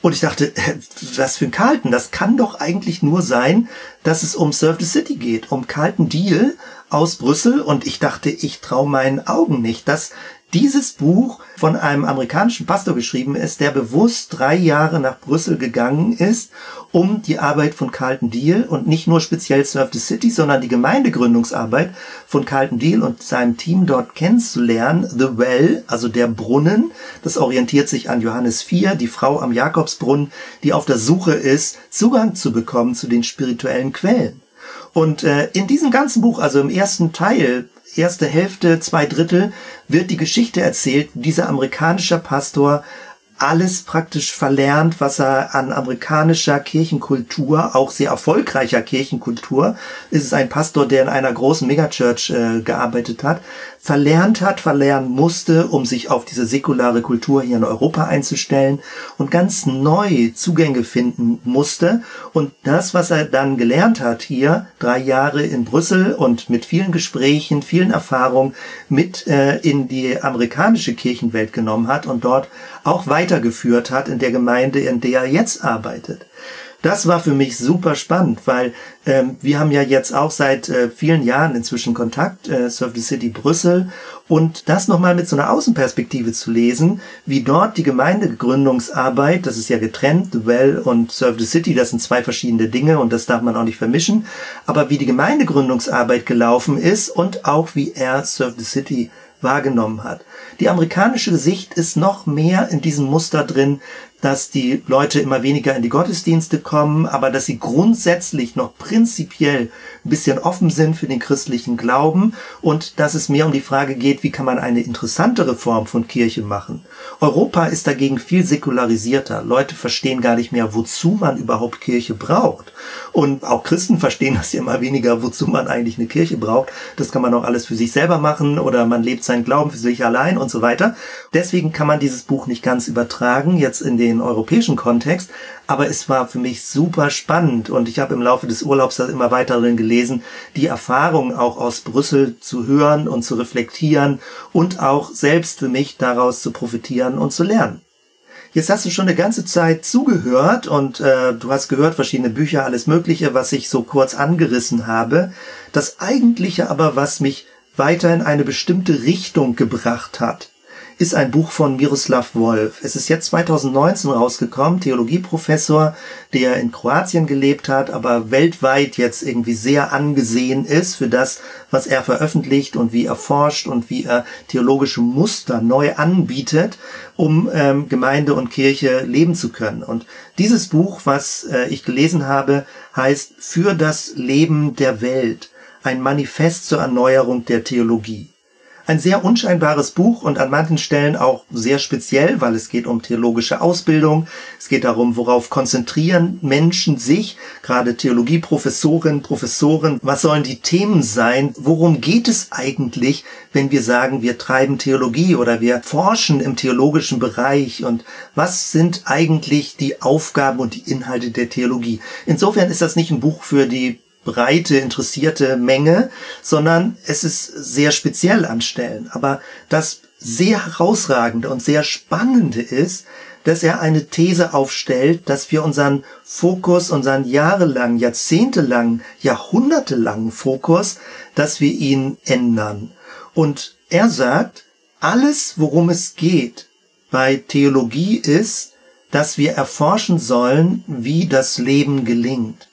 Und ich dachte, äh, was für ein Carlton? Das kann doch eigentlich nur sein, dass es um Surf the City geht, um Carlton Deal aus Brüssel. Und ich dachte, ich traue meinen Augen nicht, dass dieses Buch von einem amerikanischen Pastor geschrieben ist, der bewusst drei Jahre nach Brüssel gegangen ist, um die Arbeit von Carlton Deal und nicht nur speziell Surf the City, sondern die Gemeindegründungsarbeit von Carlton Deal und seinem Team dort kennenzulernen. The Well, also der Brunnen, das orientiert sich an Johannes 4, die Frau am Jakobsbrunnen, die auf der Suche ist, Zugang zu bekommen zu den spirituellen Quellen. Und äh, in diesem ganzen Buch, also im ersten Teil, erste Hälfte, zwei Drittel, wird die Geschichte erzählt, dieser amerikanischer Pastor alles praktisch verlernt, was er an amerikanischer Kirchenkultur, auch sehr erfolgreicher Kirchenkultur, ist es ein Pastor, der in einer großen Megachurch äh, gearbeitet hat, verlernt hat, verlernen musste, um sich auf diese säkulare Kultur hier in Europa einzustellen und ganz neu Zugänge finden musste. Und das, was er dann gelernt hat hier, drei Jahre in Brüssel und mit vielen Gesprächen, vielen Erfahrungen mit äh, in die amerikanische Kirchenwelt genommen hat und dort auch weitergeführt hat in der Gemeinde, in der er jetzt arbeitet das war für mich super spannend, weil ähm, wir haben ja jetzt auch seit äh, vielen Jahren inzwischen Kontakt, äh, Surf the City Brüssel, und das nochmal mit so einer Außenperspektive zu lesen, wie dort die Gemeindegründungsarbeit, das ist ja getrennt, Well und Surf the City, das sind zwei verschiedene Dinge und das darf man auch nicht vermischen, aber wie die Gemeindegründungsarbeit gelaufen ist und auch wie er Surf the City wahrgenommen hat. Die amerikanische Sicht ist noch mehr in diesem Muster drin, dass die Leute immer weniger in die Gottesdienste kommen, aber dass sie grundsätzlich noch prinzipiell ein bisschen offen sind für den christlichen Glauben und dass es mehr um die Frage geht, wie kann man eine interessantere Form von Kirche machen. Europa ist dagegen viel säkularisierter. Leute verstehen gar nicht mehr, wozu man überhaupt Kirche braucht. Und auch Christen verstehen das ja immer weniger, wozu man eigentlich eine Kirche braucht. Das kann man auch alles für sich selber machen oder man lebt seinen Glauben für sich allein und so weiter. Deswegen kann man dieses Buch nicht ganz übertragen, jetzt in den europäischen Kontext. Aber es war für mich super spannend und ich habe im Laufe des Urlaubs das immer weiter drin gelesen, die Erfahrung auch aus Brüssel zu hören und zu reflektieren und auch selbst für mich daraus zu profitieren und zu lernen. Jetzt hast du schon eine ganze Zeit zugehört und äh, du hast gehört verschiedene Bücher, alles Mögliche, was ich so kurz angerissen habe. Das Eigentliche aber, was mich weiter in eine bestimmte Richtung gebracht hat, ist ein Buch von Miroslav Wolf. Es ist jetzt 2019 rausgekommen, Theologieprofessor, der in Kroatien gelebt hat, aber weltweit jetzt irgendwie sehr angesehen ist für das, was er veröffentlicht und wie er forscht und wie er theologische Muster neu anbietet, um ähm, Gemeinde und Kirche leben zu können. Und dieses Buch, was äh, ich gelesen habe, heißt Für das Leben der Welt, ein Manifest zur Erneuerung der Theologie. Ein sehr unscheinbares Buch und an manchen Stellen auch sehr speziell, weil es geht um theologische Ausbildung. Es geht darum, worauf konzentrieren Menschen sich, gerade Theologieprofessorinnen, Professoren. Was sollen die Themen sein? Worum geht es eigentlich, wenn wir sagen, wir treiben Theologie oder wir forschen im theologischen Bereich? Und was sind eigentlich die Aufgaben und die Inhalte der Theologie? Insofern ist das nicht ein Buch für die breite, interessierte Menge, sondern es ist sehr speziell an Stellen. Aber das sehr herausragende und sehr spannende ist, dass er eine These aufstellt, dass wir unseren Fokus, unseren jahrelang, jahrzehntelang, jahrhundertelangen Fokus, dass wir ihn ändern. Und er sagt, alles, worum es geht bei Theologie ist, dass wir erforschen sollen, wie das Leben gelingt.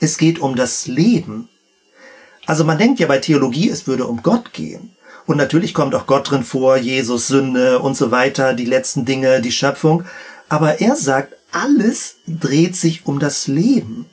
Es geht um das Leben. Also man denkt ja bei Theologie, es würde um Gott gehen. Und natürlich kommt auch Gott drin vor, Jesus, Sünde und so weiter, die letzten Dinge, die Schöpfung. Aber er sagt, alles dreht sich um das Leben.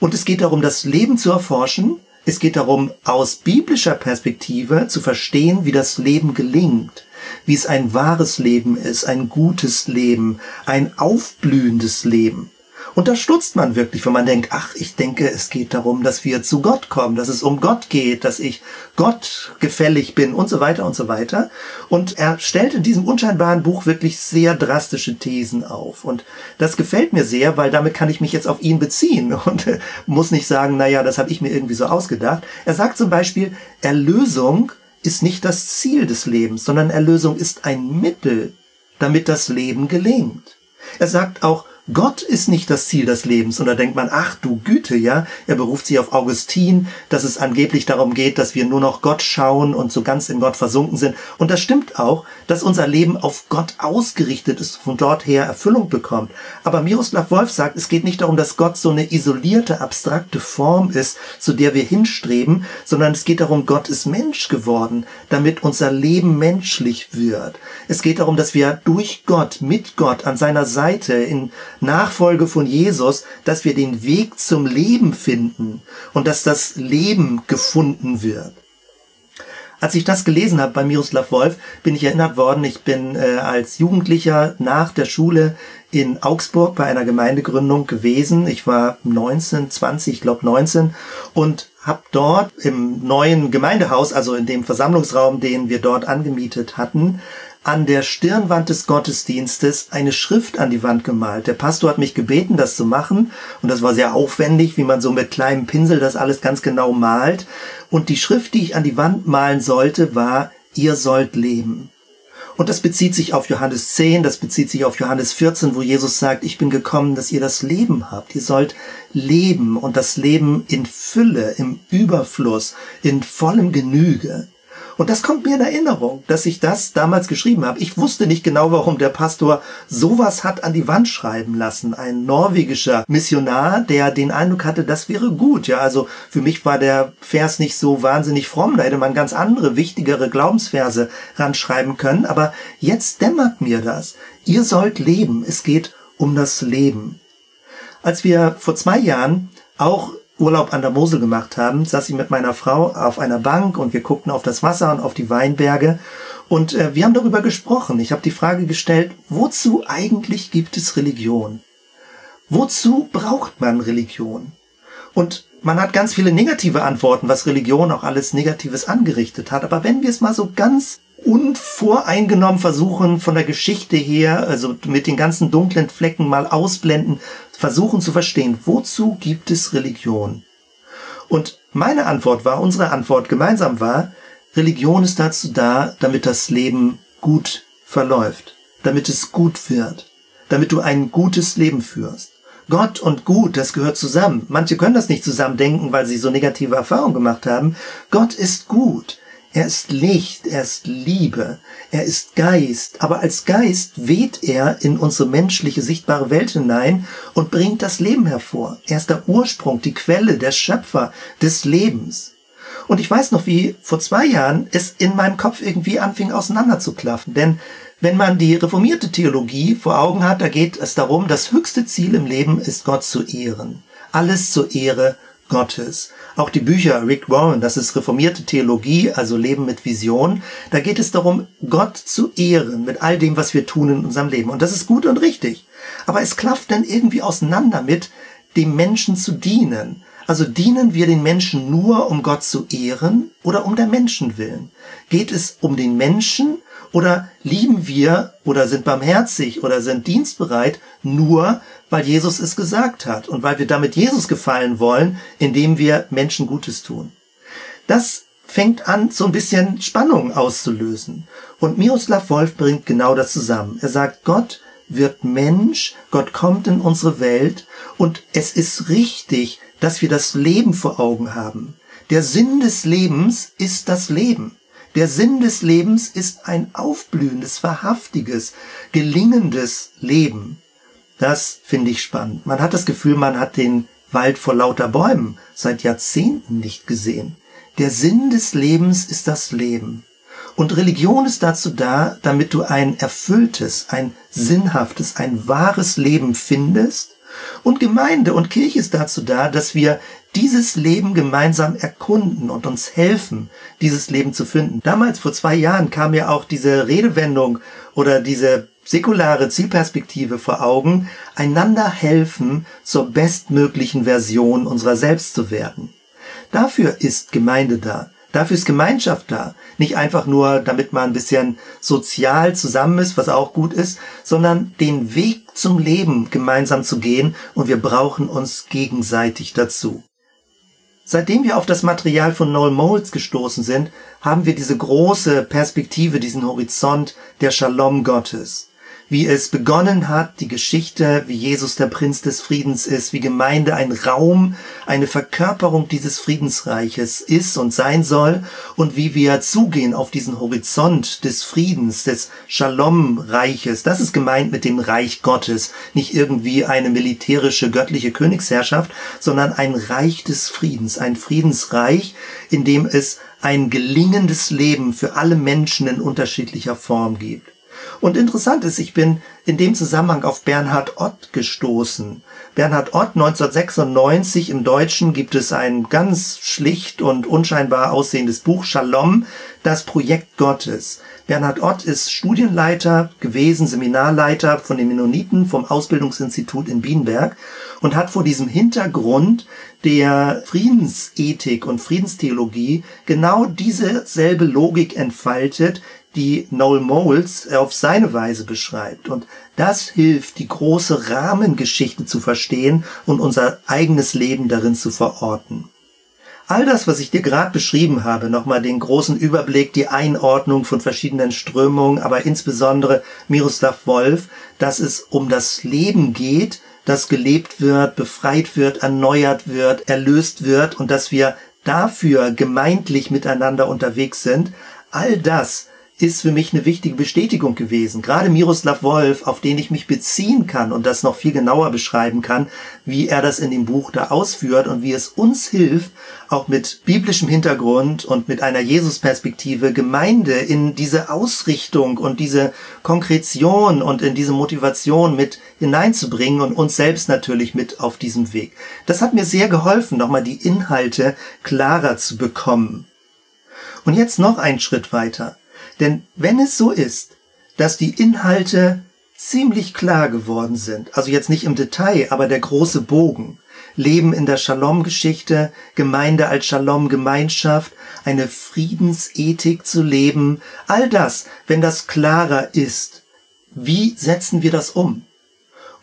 Und es geht darum, das Leben zu erforschen. Es geht darum, aus biblischer Perspektive zu verstehen, wie das Leben gelingt, wie es ein wahres Leben ist, ein gutes Leben, ein aufblühendes Leben. Und da stutzt man wirklich, wenn man denkt, ach, ich denke, es geht darum, dass wir zu Gott kommen, dass es um Gott geht, dass ich Gott gefällig bin und so weiter und so weiter. Und er stellt in diesem unscheinbaren Buch wirklich sehr drastische Thesen auf. Und das gefällt mir sehr, weil damit kann ich mich jetzt auf ihn beziehen und muss nicht sagen, naja, das habe ich mir irgendwie so ausgedacht. Er sagt zum Beispiel, Erlösung ist nicht das Ziel des Lebens, sondern Erlösung ist ein Mittel, damit das Leben gelingt. Er sagt auch, Gott ist nicht das Ziel des Lebens. Und da denkt man, ach du Güte, ja. Er beruft sich auf Augustin, dass es angeblich darum geht, dass wir nur noch Gott schauen und so ganz in Gott versunken sind. Und das stimmt auch, dass unser Leben auf Gott ausgerichtet ist, von dort her Erfüllung bekommt. Aber Miroslav Wolf sagt, es geht nicht darum, dass Gott so eine isolierte, abstrakte Form ist, zu der wir hinstreben, sondern es geht darum, Gott ist Mensch geworden, damit unser Leben menschlich wird. Es geht darum, dass wir durch Gott, mit Gott, an seiner Seite, in Nachfolge von Jesus, dass wir den Weg zum Leben finden und dass das Leben gefunden wird. Als ich das gelesen habe bei Miroslav Wolf, bin ich erinnert worden, ich bin äh, als Jugendlicher nach der Schule in Augsburg bei einer Gemeindegründung gewesen. Ich war 19, 20, ich glaube 19 und habe dort im neuen Gemeindehaus, also in dem Versammlungsraum, den wir dort angemietet hatten, an der Stirnwand des Gottesdienstes eine Schrift an die Wand gemalt. Der Pastor hat mich gebeten, das zu machen. Und das war sehr aufwendig, wie man so mit kleinem Pinsel das alles ganz genau malt. Und die Schrift, die ich an die Wand malen sollte, war, ihr sollt leben. Und das bezieht sich auf Johannes 10, das bezieht sich auf Johannes 14, wo Jesus sagt, ich bin gekommen, dass ihr das Leben habt. Ihr sollt leben und das Leben in Fülle, im Überfluss, in vollem Genüge. Und das kommt mir in Erinnerung, dass ich das damals geschrieben habe. Ich wusste nicht genau, warum der Pastor sowas hat an die Wand schreiben lassen. Ein norwegischer Missionar, der den Eindruck hatte, das wäre gut. Ja, also für mich war der Vers nicht so wahnsinnig fromm. Da hätte man ganz andere, wichtigere Glaubensverse ranschreiben können. Aber jetzt dämmert mir das. Ihr sollt leben. Es geht um das Leben. Als wir vor zwei Jahren auch Urlaub an der Mosel gemacht haben, saß ich mit meiner Frau auf einer Bank und wir guckten auf das Wasser und auf die Weinberge und äh, wir haben darüber gesprochen. Ich habe die Frage gestellt, wozu eigentlich gibt es Religion? Wozu braucht man Religion? Und man hat ganz viele negative Antworten, was Religion auch alles Negatives angerichtet hat. Aber wenn wir es mal so ganz unvoreingenommen versuchen, von der Geschichte her, also mit den ganzen dunklen Flecken mal ausblenden, versuchen zu verstehen, wozu gibt es Religion? Und meine Antwort war, unsere Antwort gemeinsam war, Religion ist dazu da, damit das Leben gut verläuft, damit es gut wird. damit du ein gutes Leben führst. Gott und gut, das gehört zusammen. Manche können das nicht zusammen denken, weil sie so negative Erfahrungen gemacht haben. Gott ist gut. Er ist Licht, er ist Liebe, er ist Geist, aber als Geist weht er in unsere menschliche sichtbare Welt hinein und bringt das Leben hervor. Er ist der Ursprung, die Quelle, der Schöpfer des Lebens. Und ich weiß noch, wie vor zwei Jahren es in meinem Kopf irgendwie anfing auseinanderzuklaffen. Denn wenn man die reformierte Theologie vor Augen hat, da geht es darum, das höchste Ziel im Leben ist Gott zu ehren. Alles zur Ehre Gottes. Auch die Bücher Rick Warren, das ist reformierte Theologie, also Leben mit Vision, da geht es darum, Gott zu ehren mit all dem, was wir tun in unserem Leben. Und das ist gut und richtig. Aber es klafft dann irgendwie auseinander mit, dem Menschen zu dienen. Also dienen wir den Menschen nur, um Gott zu ehren oder um der Menschen willen? Geht es um den Menschen oder lieben wir oder sind barmherzig oder sind dienstbereit nur, weil Jesus es gesagt hat und weil wir damit Jesus gefallen wollen, indem wir Menschen Gutes tun? Das fängt an, so ein bisschen Spannung auszulösen. Und Miroslav Wolf bringt genau das zusammen. Er sagt, Gott wird Mensch, Gott kommt in unsere Welt und es ist richtig, dass wir das Leben vor Augen haben. Der Sinn des Lebens ist das Leben. Der Sinn des Lebens ist ein aufblühendes, wahrhaftiges, gelingendes Leben. Das finde ich spannend. Man hat das Gefühl, man hat den Wald vor lauter Bäumen seit Jahrzehnten nicht gesehen. Der Sinn des Lebens ist das Leben. Und Religion ist dazu da, damit du ein erfülltes, ein sinnhaftes, ein wahres Leben findest und Gemeinde und Kirche ist dazu da, dass wir dieses Leben gemeinsam erkunden und uns helfen, dieses Leben zu finden. Damals, vor zwei Jahren, kam ja auch diese Redewendung oder diese säkulare Zielperspektive vor Augen, einander helfen, zur bestmöglichen Version unserer selbst zu werden. Dafür ist Gemeinde da. Dafür ist Gemeinschaft da. Nicht einfach nur, damit man ein bisschen sozial zusammen ist, was auch gut ist, sondern den Weg zum Leben gemeinsam zu gehen und wir brauchen uns gegenseitig dazu. Seitdem wir auf das Material von Noel Moles gestoßen sind, haben wir diese große Perspektive, diesen Horizont der Shalom Gottes wie es begonnen hat, die Geschichte, wie Jesus der Prinz des Friedens ist, wie Gemeinde ein Raum, eine Verkörperung dieses Friedensreiches ist und sein soll und wie wir zugehen auf diesen Horizont des Friedens, des Shalom-Reiches. Das ist gemeint mit dem Reich Gottes, nicht irgendwie eine militärische göttliche Königsherrschaft, sondern ein Reich des Friedens, ein Friedensreich, in dem es ein gelingendes Leben für alle Menschen in unterschiedlicher Form gibt. Und interessant ist, ich bin in dem Zusammenhang auf Bernhard Ott gestoßen. Bernhard Ott 1996 im Deutschen gibt es ein ganz schlicht und unscheinbar aussehendes Buch Shalom, das Projekt Gottes. Bernhard Ott ist Studienleiter gewesen, Seminarleiter von den Mennoniten vom Ausbildungsinstitut in Bienenberg und hat vor diesem Hintergrund der Friedensethik und Friedenstheologie genau dieselbe Logik entfaltet, die Noel Moles auf seine Weise beschreibt. Und das hilft, die große Rahmengeschichte zu verstehen und unser eigenes Leben darin zu verorten. All das, was ich dir gerade beschrieben habe, nochmal den großen Überblick, die Einordnung von verschiedenen Strömungen, aber insbesondere Miroslav Wolf, dass es um das Leben geht, das gelebt wird, befreit wird, erneuert wird, erlöst wird und dass wir dafür gemeintlich miteinander unterwegs sind. All das ist für mich eine wichtige Bestätigung gewesen. Gerade Miroslav Wolf, auf den ich mich beziehen kann und das noch viel genauer beschreiben kann, wie er das in dem Buch da ausführt und wie es uns hilft, auch mit biblischem Hintergrund und mit einer Jesus-Perspektive Gemeinde in diese Ausrichtung und diese Konkretion und in diese Motivation mit hineinzubringen und uns selbst natürlich mit auf diesem Weg. Das hat mir sehr geholfen, nochmal die Inhalte klarer zu bekommen. Und jetzt noch einen Schritt weiter. Denn wenn es so ist, dass die Inhalte ziemlich klar geworden sind, also jetzt nicht im Detail, aber der große Bogen, Leben in der Shalom-Geschichte, Gemeinde als Shalom-Gemeinschaft, eine Friedensethik zu leben, all das, wenn das klarer ist, wie setzen wir das um?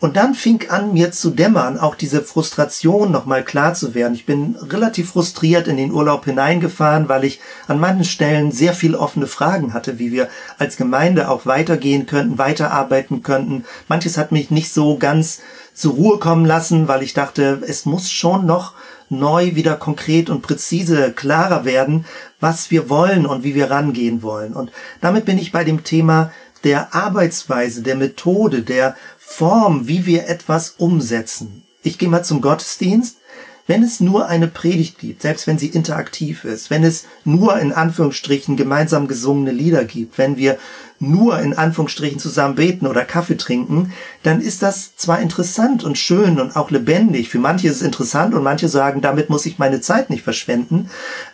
Und dann fing an, mir zu dämmern, auch diese Frustration nochmal klar zu werden. Ich bin relativ frustriert in den Urlaub hineingefahren, weil ich an manchen Stellen sehr viel offene Fragen hatte, wie wir als Gemeinde auch weitergehen könnten, weiterarbeiten könnten. Manches hat mich nicht so ganz zur Ruhe kommen lassen, weil ich dachte, es muss schon noch neu wieder konkret und präzise klarer werden, was wir wollen und wie wir rangehen wollen. Und damit bin ich bei dem Thema der Arbeitsweise, der Methode, der Form, wie wir etwas umsetzen. Ich gehe mal zum Gottesdienst. Wenn es nur eine Predigt gibt, selbst wenn sie interaktiv ist, wenn es nur in Anführungsstrichen gemeinsam gesungene Lieder gibt, wenn wir nur in Anführungsstrichen zusammen beten oder Kaffee trinken, dann ist das zwar interessant und schön und auch lebendig. Für manche ist es interessant und manche sagen, damit muss ich meine Zeit nicht verschwenden,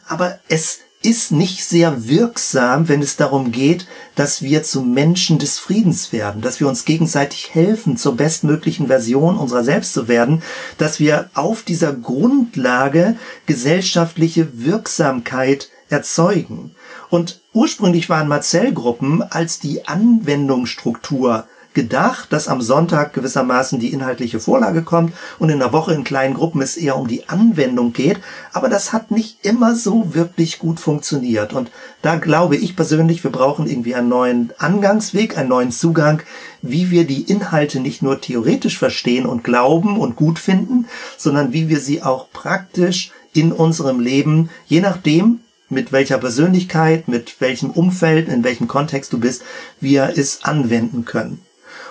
aber es ist nicht sehr wirksam, wenn es darum geht, dass wir zu Menschen des Friedens werden, dass wir uns gegenseitig helfen, zur bestmöglichen Version unserer selbst zu werden, dass wir auf dieser Grundlage gesellschaftliche Wirksamkeit erzeugen. Und ursprünglich waren Marzellgruppen als die Anwendungsstruktur gedacht, dass am Sonntag gewissermaßen die inhaltliche Vorlage kommt und in der Woche in kleinen Gruppen es eher um die Anwendung geht. Aber das hat nicht immer so wirklich gut funktioniert. Und da glaube ich persönlich, wir brauchen irgendwie einen neuen Angangsweg, einen neuen Zugang, wie wir die Inhalte nicht nur theoretisch verstehen und glauben und gut finden, sondern wie wir sie auch praktisch in unserem Leben, je nachdem, mit welcher Persönlichkeit, mit welchem Umfeld, in welchem Kontext du bist, wir es anwenden können.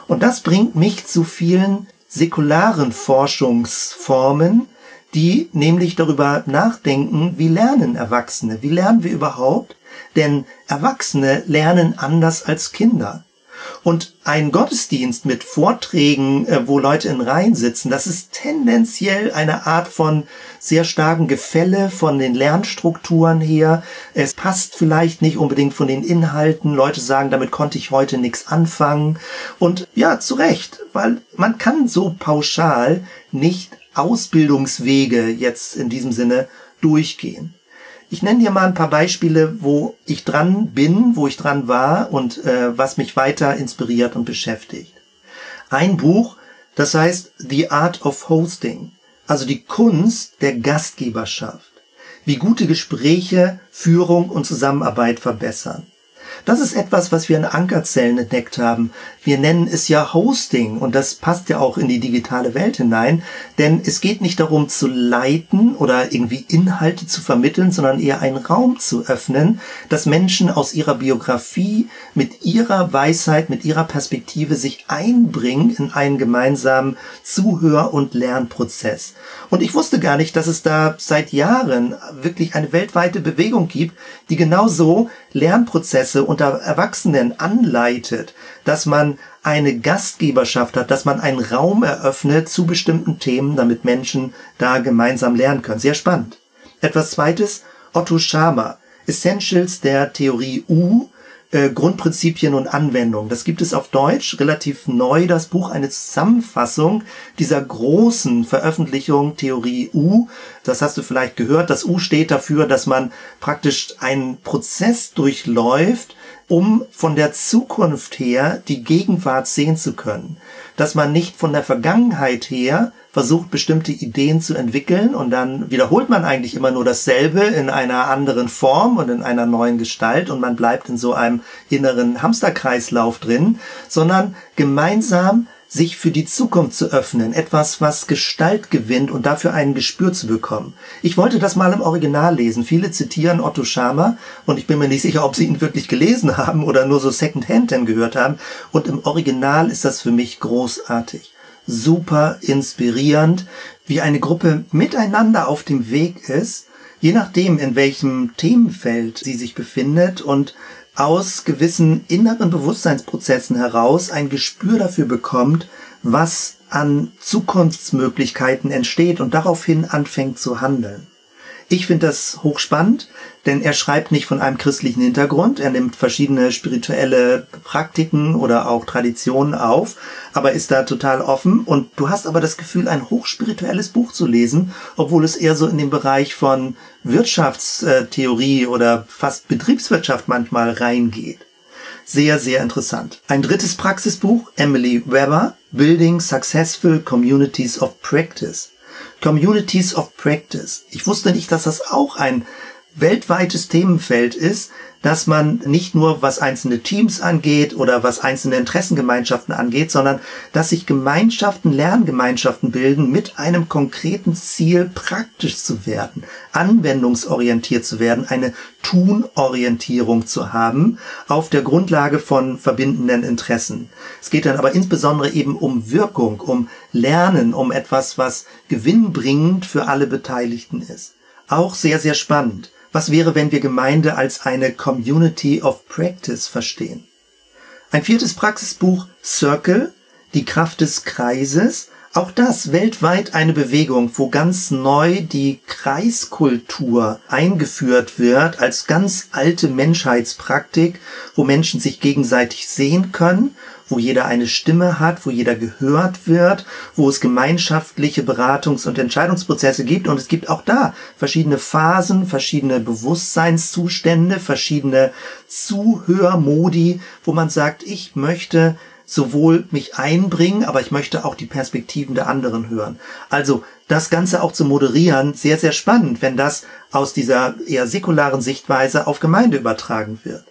Und das bringt mich zu vielen säkularen Forschungsformen, die nämlich darüber nachdenken, wie lernen Erwachsene, wie lernen wir überhaupt? Denn Erwachsene lernen anders als Kinder. Und ein Gottesdienst mit Vorträgen, äh, wo Leute in Reihen sitzen, das ist tendenziell eine Art von sehr starken Gefälle von den Lernstrukturen her. Es passt vielleicht nicht unbedingt von den Inhalten. Leute sagen, damit konnte ich heute nichts anfangen. Und ja, zu Recht, weil man kann so pauschal nicht Ausbildungswege jetzt in diesem Sinne durchgehen. Ich nenne dir mal ein paar Beispiele, wo ich dran bin, wo ich dran war und äh, was mich weiter inspiriert und beschäftigt. Ein Buch, das heißt The Art of Hosting, also die Kunst der Gastgeberschaft, wie gute Gespräche, Führung und Zusammenarbeit verbessern. Das ist etwas, was wir in Ankerzellen entdeckt haben. Wir nennen es ja Hosting und das passt ja auch in die digitale Welt hinein, denn es geht nicht darum zu leiten oder irgendwie Inhalte zu vermitteln, sondern eher einen Raum zu öffnen, dass Menschen aus ihrer Biografie mit ihrer Weisheit, mit ihrer Perspektive sich einbringen in einen gemeinsamen Zuhör- und Lernprozess. Und ich wusste gar nicht, dass es da seit Jahren wirklich eine weltweite Bewegung gibt, die genauso Lernprozesse unter Erwachsenen anleitet, dass man eine Gastgeberschaft hat, dass man einen Raum eröffnet zu bestimmten Themen, damit Menschen da gemeinsam lernen können. Sehr spannend. Etwas zweites, Otto Schama, Essentials der Theorie U, äh, Grundprinzipien und Anwendung. Das gibt es auf Deutsch, relativ neu, das Buch, eine Zusammenfassung dieser großen Veröffentlichung Theorie U. Das hast du vielleicht gehört. Das U steht dafür, dass man praktisch einen Prozess durchläuft, um von der Zukunft her die Gegenwart sehen zu können. Dass man nicht von der Vergangenheit her versucht, bestimmte Ideen zu entwickeln und dann wiederholt man eigentlich immer nur dasselbe in einer anderen Form und in einer neuen Gestalt und man bleibt in so einem inneren Hamsterkreislauf drin, sondern gemeinsam sich für die Zukunft zu öffnen, etwas, was Gestalt gewinnt und dafür ein Gespür zu bekommen. Ich wollte das mal im Original lesen. Viele zitieren Otto Schama und ich bin mir nicht sicher, ob sie ihn wirklich gelesen haben oder nur so Secondhand denn gehört haben. Und im Original ist das für mich großartig. Super inspirierend, wie eine Gruppe miteinander auf dem Weg ist, je nachdem, in welchem Themenfeld sie sich befindet und aus gewissen inneren Bewusstseinsprozessen heraus ein Gespür dafür bekommt, was an Zukunftsmöglichkeiten entsteht und daraufhin anfängt zu handeln. Ich finde das hochspannend, denn er schreibt nicht von einem christlichen Hintergrund. Er nimmt verschiedene spirituelle Praktiken oder auch Traditionen auf, aber ist da total offen. Und du hast aber das Gefühl, ein hochspirituelles Buch zu lesen, obwohl es eher so in den Bereich von Wirtschaftstheorie oder fast Betriebswirtschaft manchmal reingeht. Sehr, sehr interessant. Ein drittes Praxisbuch, Emily Weber, Building Successful Communities of Practice. Communities of Practice. Ich wusste nicht, dass das auch ein weltweites Themenfeld ist, dass man nicht nur was einzelne Teams angeht oder was einzelne Interessengemeinschaften angeht, sondern dass sich Gemeinschaften, Lerngemeinschaften bilden mit einem konkreten Ziel, praktisch zu werden, anwendungsorientiert zu werden, eine Tunorientierung zu haben auf der Grundlage von verbindenden Interessen. Es geht dann aber insbesondere eben um Wirkung, um Lernen, um etwas, was gewinnbringend für alle Beteiligten ist. Auch sehr, sehr spannend. Was wäre, wenn wir Gemeinde als eine Community of Practice verstehen? Ein viertes Praxisbuch Circle, die Kraft des Kreises, auch das weltweit eine Bewegung, wo ganz neu die Kreiskultur eingeführt wird als ganz alte Menschheitspraktik, wo Menschen sich gegenseitig sehen können, wo jeder eine Stimme hat, wo jeder gehört wird, wo es gemeinschaftliche Beratungs- und Entscheidungsprozesse gibt. Und es gibt auch da verschiedene Phasen, verschiedene Bewusstseinszustände, verschiedene Zuhörmodi, wo man sagt, ich möchte sowohl mich einbringen, aber ich möchte auch die Perspektiven der anderen hören. Also das Ganze auch zu moderieren, sehr, sehr spannend, wenn das aus dieser eher säkularen Sichtweise auf Gemeinde übertragen wird.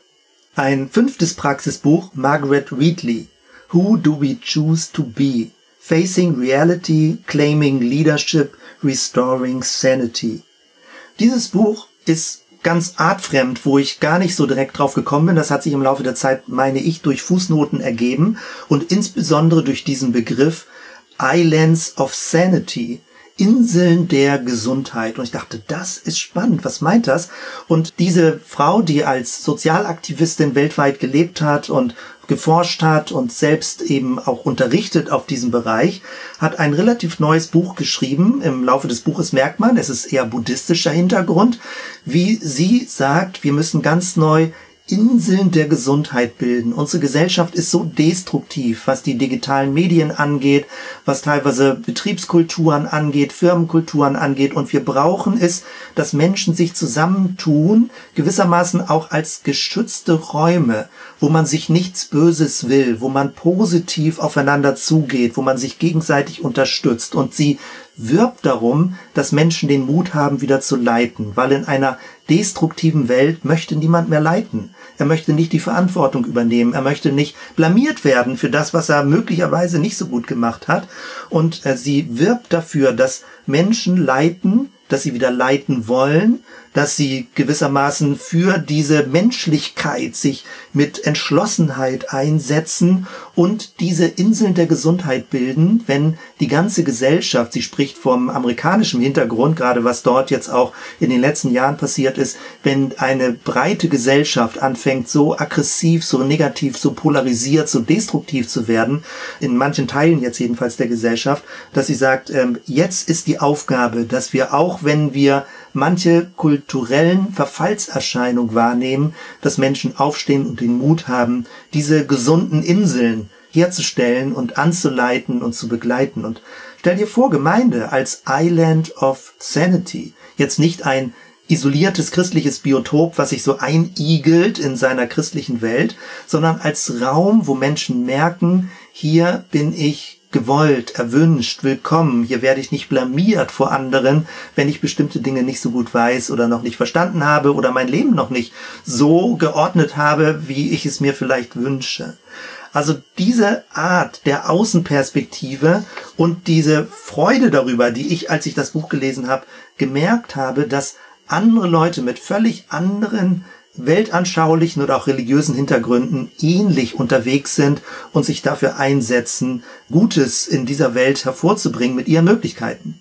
Ein fünftes Praxisbuch, Margaret Wheatley, Who Do We Choose to Be? Facing Reality, Claiming Leadership, Restoring Sanity. Dieses Buch ist ganz artfremd, wo ich gar nicht so direkt drauf gekommen bin. Das hat sich im Laufe der Zeit, meine ich, durch Fußnoten ergeben und insbesondere durch diesen Begriff Islands of Sanity. Inseln der Gesundheit. Und ich dachte, das ist spannend. Was meint das? Und diese Frau, die als Sozialaktivistin weltweit gelebt hat und geforscht hat und selbst eben auch unterrichtet auf diesem Bereich, hat ein relativ neues Buch geschrieben. Im Laufe des Buches merkt man, es ist eher buddhistischer Hintergrund, wie sie sagt, wir müssen ganz neu Inseln der Gesundheit bilden. Unsere Gesellschaft ist so destruktiv, was die digitalen Medien angeht, was teilweise Betriebskulturen angeht, Firmenkulturen angeht. Und wir brauchen es, dass Menschen sich zusammentun, gewissermaßen auch als geschützte Räume, wo man sich nichts Böses will, wo man positiv aufeinander zugeht, wo man sich gegenseitig unterstützt und sie wirbt darum, dass Menschen den Mut haben, wieder zu leiten, weil in einer destruktiven Welt möchte niemand mehr leiten. Er möchte nicht die Verantwortung übernehmen. Er möchte nicht blamiert werden für das, was er möglicherweise nicht so gut gemacht hat. Und äh, sie wirbt dafür, dass Menschen leiten, dass sie wieder leiten wollen, dass sie gewissermaßen für diese Menschlichkeit sich mit Entschlossenheit einsetzen und diese Inseln der Gesundheit bilden, wenn die ganze Gesellschaft, sie spricht vom amerikanischen Hintergrund, gerade was dort jetzt auch in den letzten Jahren passiert ist, wenn eine breite Gesellschaft anfängt, so aggressiv, so negativ, so polarisiert, so destruktiv zu werden, in manchen Teilen jetzt jedenfalls der Gesellschaft, dass sie sagt, ähm, jetzt ist die Aufgabe, dass wir auch, wenn wir manche kulturellen Verfallserscheinungen wahrnehmen, dass Menschen aufstehen und den Mut haben, diese gesunden Inseln herzustellen und anzuleiten und zu begleiten. Und stell dir vor, Gemeinde als Island of Sanity. Jetzt nicht ein isoliertes christliches Biotop, was sich so einigelt in seiner christlichen Welt, sondern als Raum, wo Menschen merken, hier bin ich gewollt, erwünscht, willkommen. Hier werde ich nicht blamiert vor anderen, wenn ich bestimmte Dinge nicht so gut weiß oder noch nicht verstanden habe oder mein Leben noch nicht so geordnet habe, wie ich es mir vielleicht wünsche. Also diese Art der Außenperspektive und diese Freude darüber, die ich, als ich das Buch gelesen habe, gemerkt habe, dass andere Leute mit völlig anderen weltanschaulichen oder auch religiösen Hintergründen ähnlich unterwegs sind und sich dafür einsetzen, Gutes in dieser Welt hervorzubringen mit ihren Möglichkeiten.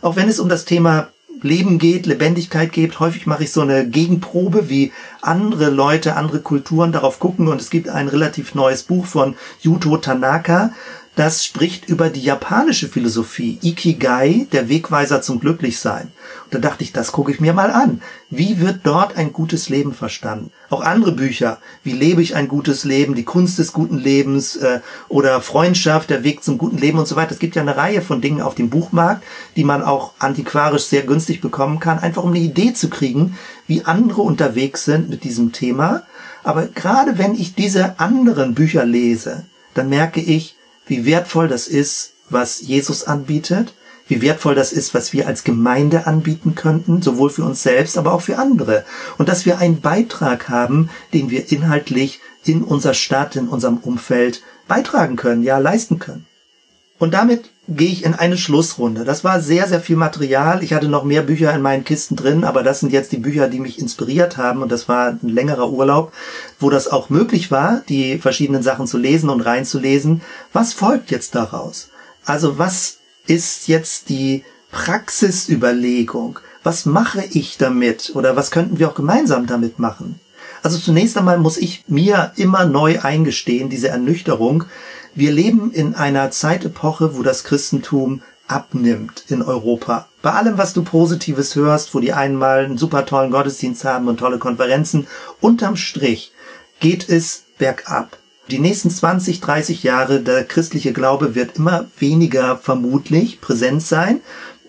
Auch wenn es um das Thema Leben geht, Lebendigkeit geht, häufig mache ich so eine Gegenprobe, wie andere Leute, andere Kulturen darauf gucken und es gibt ein relativ neues Buch von Yuto Tanaka, das spricht über die japanische Philosophie, Ikigai, der Wegweiser zum Glücklichsein. Und da dachte ich, das gucke ich mir mal an. Wie wird dort ein gutes Leben verstanden? Auch andere Bücher, wie lebe ich ein gutes Leben, die Kunst des guten Lebens äh, oder Freundschaft, der Weg zum guten Leben und so weiter. Es gibt ja eine Reihe von Dingen auf dem Buchmarkt, die man auch antiquarisch sehr günstig bekommen kann, einfach um eine Idee zu kriegen, wie andere unterwegs sind mit diesem Thema. Aber gerade wenn ich diese anderen Bücher lese, dann merke ich, wie wertvoll das ist, was Jesus anbietet, wie wertvoll das ist, was wir als Gemeinde anbieten könnten, sowohl für uns selbst, aber auch für andere. Und dass wir einen Beitrag haben, den wir inhaltlich in unserer Stadt, in unserem Umfeld beitragen können, ja, leisten können. Und damit gehe ich in eine Schlussrunde. Das war sehr, sehr viel Material. Ich hatte noch mehr Bücher in meinen Kisten drin, aber das sind jetzt die Bücher, die mich inspiriert haben. Und das war ein längerer Urlaub, wo das auch möglich war, die verschiedenen Sachen zu lesen und reinzulesen. Was folgt jetzt daraus? Also was ist jetzt die Praxisüberlegung? Was mache ich damit? Oder was könnten wir auch gemeinsam damit machen? Also zunächst einmal muss ich mir immer neu eingestehen, diese Ernüchterung, wir leben in einer Zeitepoche, wo das Christentum abnimmt in Europa. Bei allem, was du Positives hörst, wo die einmal einen super tollen Gottesdienst haben und tolle Konferenzen, unterm Strich geht es bergab. Die nächsten 20, 30 Jahre, der christliche Glaube wird immer weniger vermutlich präsent sein.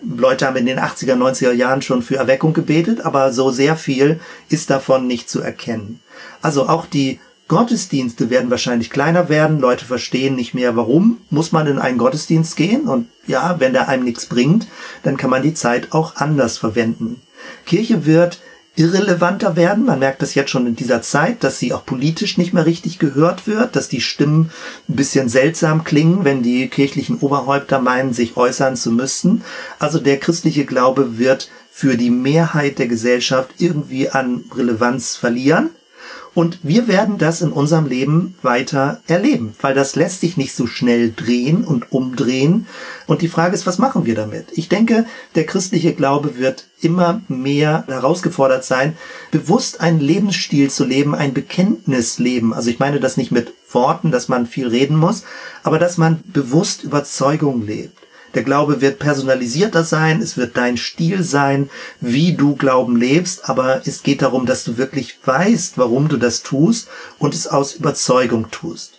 Leute haben in den 80er, 90er Jahren schon für Erweckung gebetet, aber so sehr viel ist davon nicht zu erkennen. Also auch die Gottesdienste werden wahrscheinlich kleiner werden. Leute verstehen nicht mehr, warum muss man in einen Gottesdienst gehen. Und ja, wenn der einem nichts bringt, dann kann man die Zeit auch anders verwenden. Kirche wird irrelevanter werden. Man merkt das jetzt schon in dieser Zeit, dass sie auch politisch nicht mehr richtig gehört wird, dass die Stimmen ein bisschen seltsam klingen, wenn die kirchlichen Oberhäupter meinen, sich äußern zu müssen. Also der christliche Glaube wird für die Mehrheit der Gesellschaft irgendwie an Relevanz verlieren. Und wir werden das in unserem Leben weiter erleben, weil das lässt sich nicht so schnell drehen und umdrehen. Und die Frage ist, was machen wir damit? Ich denke, der christliche Glaube wird immer mehr herausgefordert sein, bewusst einen Lebensstil zu leben, ein Bekenntnisleben. Also ich meine das nicht mit Worten, dass man viel reden muss, aber dass man bewusst Überzeugung lebt. Der Glaube wird personalisierter sein, es wird dein Stil sein, wie du Glauben lebst, aber es geht darum, dass du wirklich weißt, warum du das tust und es aus Überzeugung tust.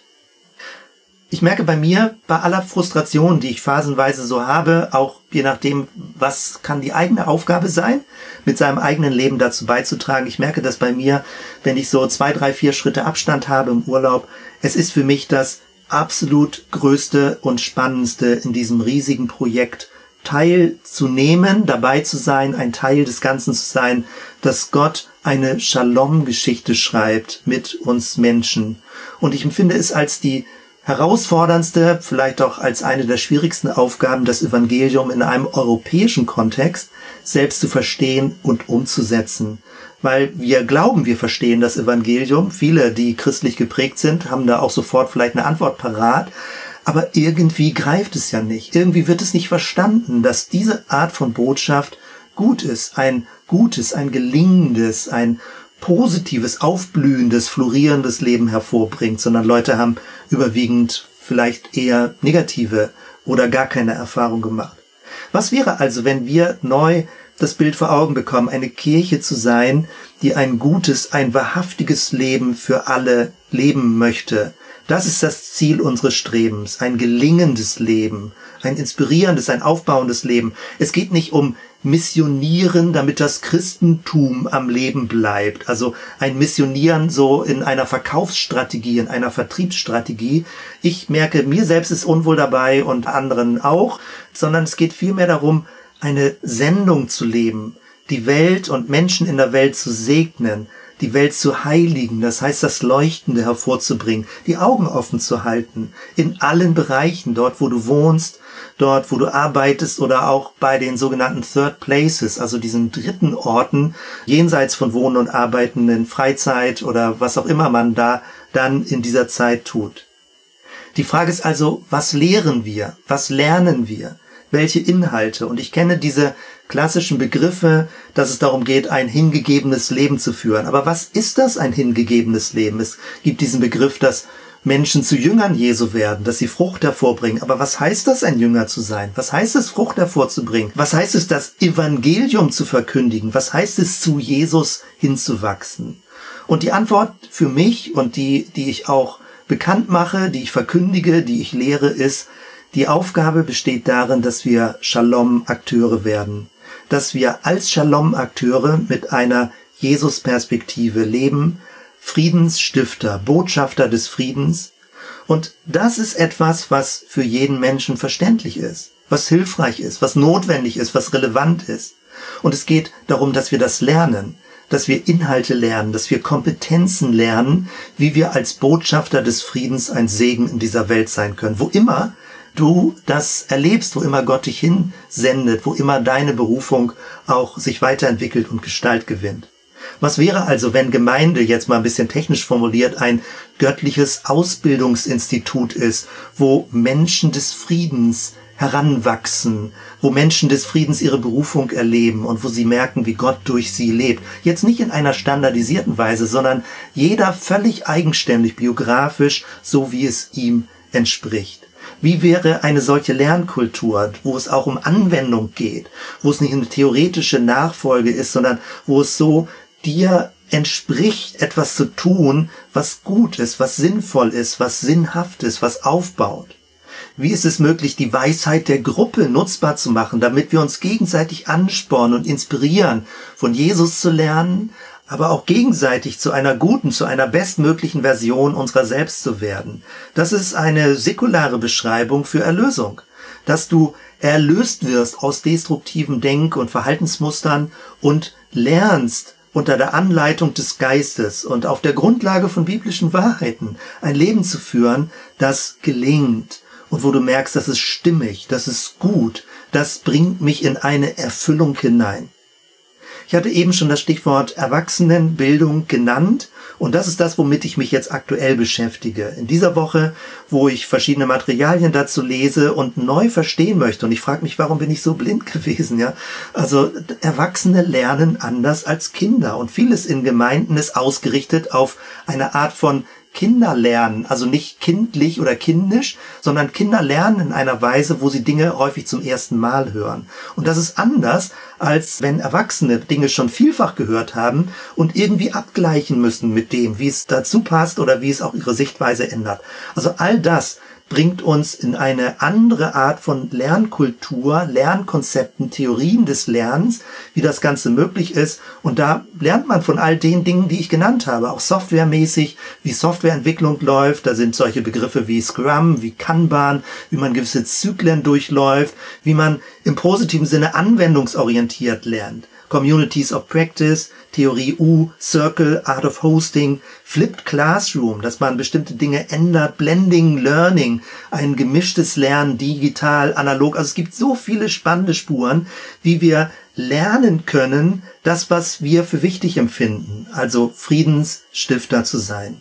Ich merke bei mir, bei aller Frustration, die ich phasenweise so habe, auch je nachdem, was kann die eigene Aufgabe sein, mit seinem eigenen Leben dazu beizutragen. Ich merke das bei mir, wenn ich so zwei, drei, vier Schritte Abstand habe im Urlaub. Es ist für mich das absolut größte und spannendste in diesem riesigen Projekt teilzunehmen, dabei zu sein, ein Teil des Ganzen zu sein, dass Gott eine Shalom-Geschichte schreibt mit uns Menschen. Und ich empfinde es als die herausforderndste, vielleicht auch als eine der schwierigsten Aufgaben, das Evangelium in einem europäischen Kontext selbst zu verstehen und umzusetzen weil wir glauben, wir verstehen das Evangelium. Viele, die christlich geprägt sind, haben da auch sofort vielleicht eine Antwort parat. Aber irgendwie greift es ja nicht. Irgendwie wird es nicht verstanden, dass diese Art von Botschaft gut ist. Ein gutes, ein gelingendes, ein positives, aufblühendes, florierendes Leben hervorbringt, sondern Leute haben überwiegend vielleicht eher negative oder gar keine Erfahrung gemacht. Was wäre also, wenn wir neu das Bild vor Augen bekommen, eine Kirche zu sein, die ein gutes, ein wahrhaftiges Leben für alle leben möchte. Das ist das Ziel unseres Strebens, ein gelingendes Leben, ein inspirierendes, ein aufbauendes Leben. Es geht nicht um Missionieren, damit das Christentum am Leben bleibt. Also ein Missionieren so in einer Verkaufsstrategie, in einer Vertriebsstrategie. Ich merke, mir selbst ist unwohl dabei und anderen auch, sondern es geht vielmehr darum, eine Sendung zu leben, die Welt und Menschen in der Welt zu segnen, die Welt zu heiligen, das heißt das Leuchtende hervorzubringen, die Augen offen zu halten, in allen Bereichen, dort wo du wohnst, dort wo du arbeitest oder auch bei den sogenannten Third Places, also diesen dritten Orten, jenseits von Wohnen und Arbeiten in Freizeit oder was auch immer man da dann in dieser Zeit tut. Die Frage ist also, was lehren wir? Was lernen wir? Welche Inhalte. Und ich kenne diese klassischen Begriffe, dass es darum geht, ein hingegebenes Leben zu führen. Aber was ist das, ein hingegebenes Leben? Es gibt diesen Begriff, dass Menschen zu Jüngern Jesu werden, dass sie Frucht hervorbringen. Aber was heißt das, ein Jünger zu sein? Was heißt es, Frucht hervorzubringen? Was heißt es, das Evangelium zu verkündigen? Was heißt es, zu Jesus hinzuwachsen? Und die Antwort für mich und die, die ich auch bekannt mache, die ich verkündige, die ich lehre, ist, die Aufgabe besteht darin, dass wir Shalom-Akteure werden. Dass wir als Shalom-Akteure mit einer Jesus-Perspektive leben, Friedensstifter, Botschafter des Friedens. Und das ist etwas, was für jeden Menschen verständlich ist, was hilfreich ist, was notwendig ist, was relevant ist. Und es geht darum, dass wir das lernen, dass wir Inhalte lernen, dass wir Kompetenzen lernen, wie wir als Botschafter des Friedens ein Segen in dieser Welt sein können. Wo immer du das erlebst, wo immer Gott dich hinsendet, wo immer deine Berufung auch sich weiterentwickelt und Gestalt gewinnt. Was wäre also, wenn Gemeinde jetzt mal ein bisschen technisch formuliert ein göttliches Ausbildungsinstitut ist, wo Menschen des Friedens heranwachsen, wo Menschen des Friedens ihre Berufung erleben und wo sie merken, wie Gott durch sie lebt. Jetzt nicht in einer standardisierten Weise, sondern jeder völlig eigenständig, biografisch, so wie es ihm entspricht. Wie wäre eine solche Lernkultur, wo es auch um Anwendung geht, wo es nicht eine theoretische Nachfolge ist, sondern wo es so dir entspricht, etwas zu tun, was gut ist, was sinnvoll ist, was sinnhaft ist, was aufbaut? Wie ist es möglich, die Weisheit der Gruppe nutzbar zu machen, damit wir uns gegenseitig anspornen und inspirieren, von Jesus zu lernen, aber auch gegenseitig zu einer guten, zu einer bestmöglichen Version unserer selbst zu werden? Das ist eine säkulare Beschreibung für Erlösung, dass du erlöst wirst aus destruktiven Denk- und Verhaltensmustern und lernst, unter der Anleitung des Geistes und auf der Grundlage von biblischen Wahrheiten ein Leben zu führen, das gelingt und wo du merkst, das ist stimmig, das ist gut, das bringt mich in eine Erfüllung hinein. Ich hatte eben schon das Stichwort Erwachsenenbildung genannt und das ist das, womit ich mich jetzt aktuell beschäftige. In dieser Woche, wo ich verschiedene Materialien dazu lese und neu verstehen möchte und ich frage mich, warum bin ich so blind gewesen, ja? Also Erwachsene lernen anders als Kinder und vieles in Gemeinden ist ausgerichtet auf eine Art von Kinder lernen, also nicht kindlich oder kindisch, sondern Kinder lernen in einer Weise, wo sie Dinge häufig zum ersten Mal hören. Und das ist anders, als wenn Erwachsene Dinge schon vielfach gehört haben und irgendwie abgleichen müssen mit dem, wie es dazu passt oder wie es auch ihre Sichtweise ändert. Also all das bringt uns in eine andere Art von Lernkultur, Lernkonzepten, Theorien des Lernens, wie das Ganze möglich ist. Und da lernt man von all den Dingen, die ich genannt habe, auch softwaremäßig, wie Softwareentwicklung läuft. Da sind solche Begriffe wie Scrum, wie Kanban, wie man gewisse Zyklen durchläuft, wie man im positiven Sinne anwendungsorientiert lernt. Communities of Practice, Theorie U, Circle, Art of Hosting, Flipped Classroom, dass man bestimmte Dinge ändert, Blending Learning, ein gemischtes Lernen, digital, analog. Also es gibt so viele spannende Spuren, wie wir lernen können, das, was wir für wichtig empfinden, also Friedensstifter zu sein.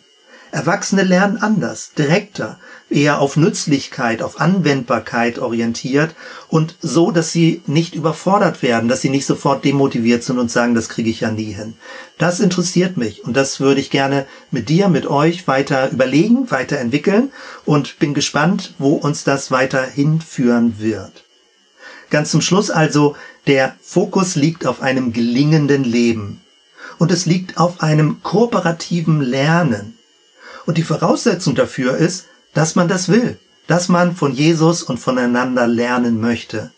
Erwachsene lernen anders, direkter, eher auf Nützlichkeit, auf Anwendbarkeit orientiert und so, dass sie nicht überfordert werden, dass sie nicht sofort demotiviert sind und sagen, das kriege ich ja nie hin. Das interessiert mich und das würde ich gerne mit dir, mit euch weiter überlegen, weiter entwickeln und bin gespannt, wo uns das weiter hinführen wird. Ganz zum Schluss also, der Fokus liegt auf einem gelingenden Leben und es liegt auf einem kooperativen Lernen. Und die Voraussetzung dafür ist, dass man das will, dass man von Jesus und voneinander lernen möchte.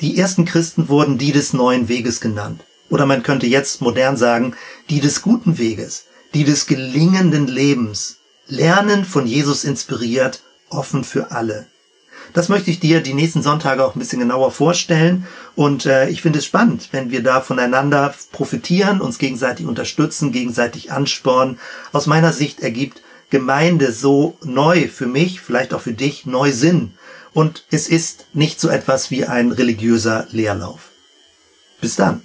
Die ersten Christen wurden die des neuen Weges genannt. Oder man könnte jetzt modern sagen, die des guten Weges, die des gelingenden Lebens. Lernen von Jesus inspiriert, offen für alle. Das möchte ich dir die nächsten Sonntage auch ein bisschen genauer vorstellen. Und äh, ich finde es spannend, wenn wir da voneinander profitieren, uns gegenseitig unterstützen, gegenseitig anspornen. Aus meiner Sicht ergibt Gemeinde so neu für mich, vielleicht auch für dich, neu Sinn. Und es ist nicht so etwas wie ein religiöser Leerlauf. Bis dann.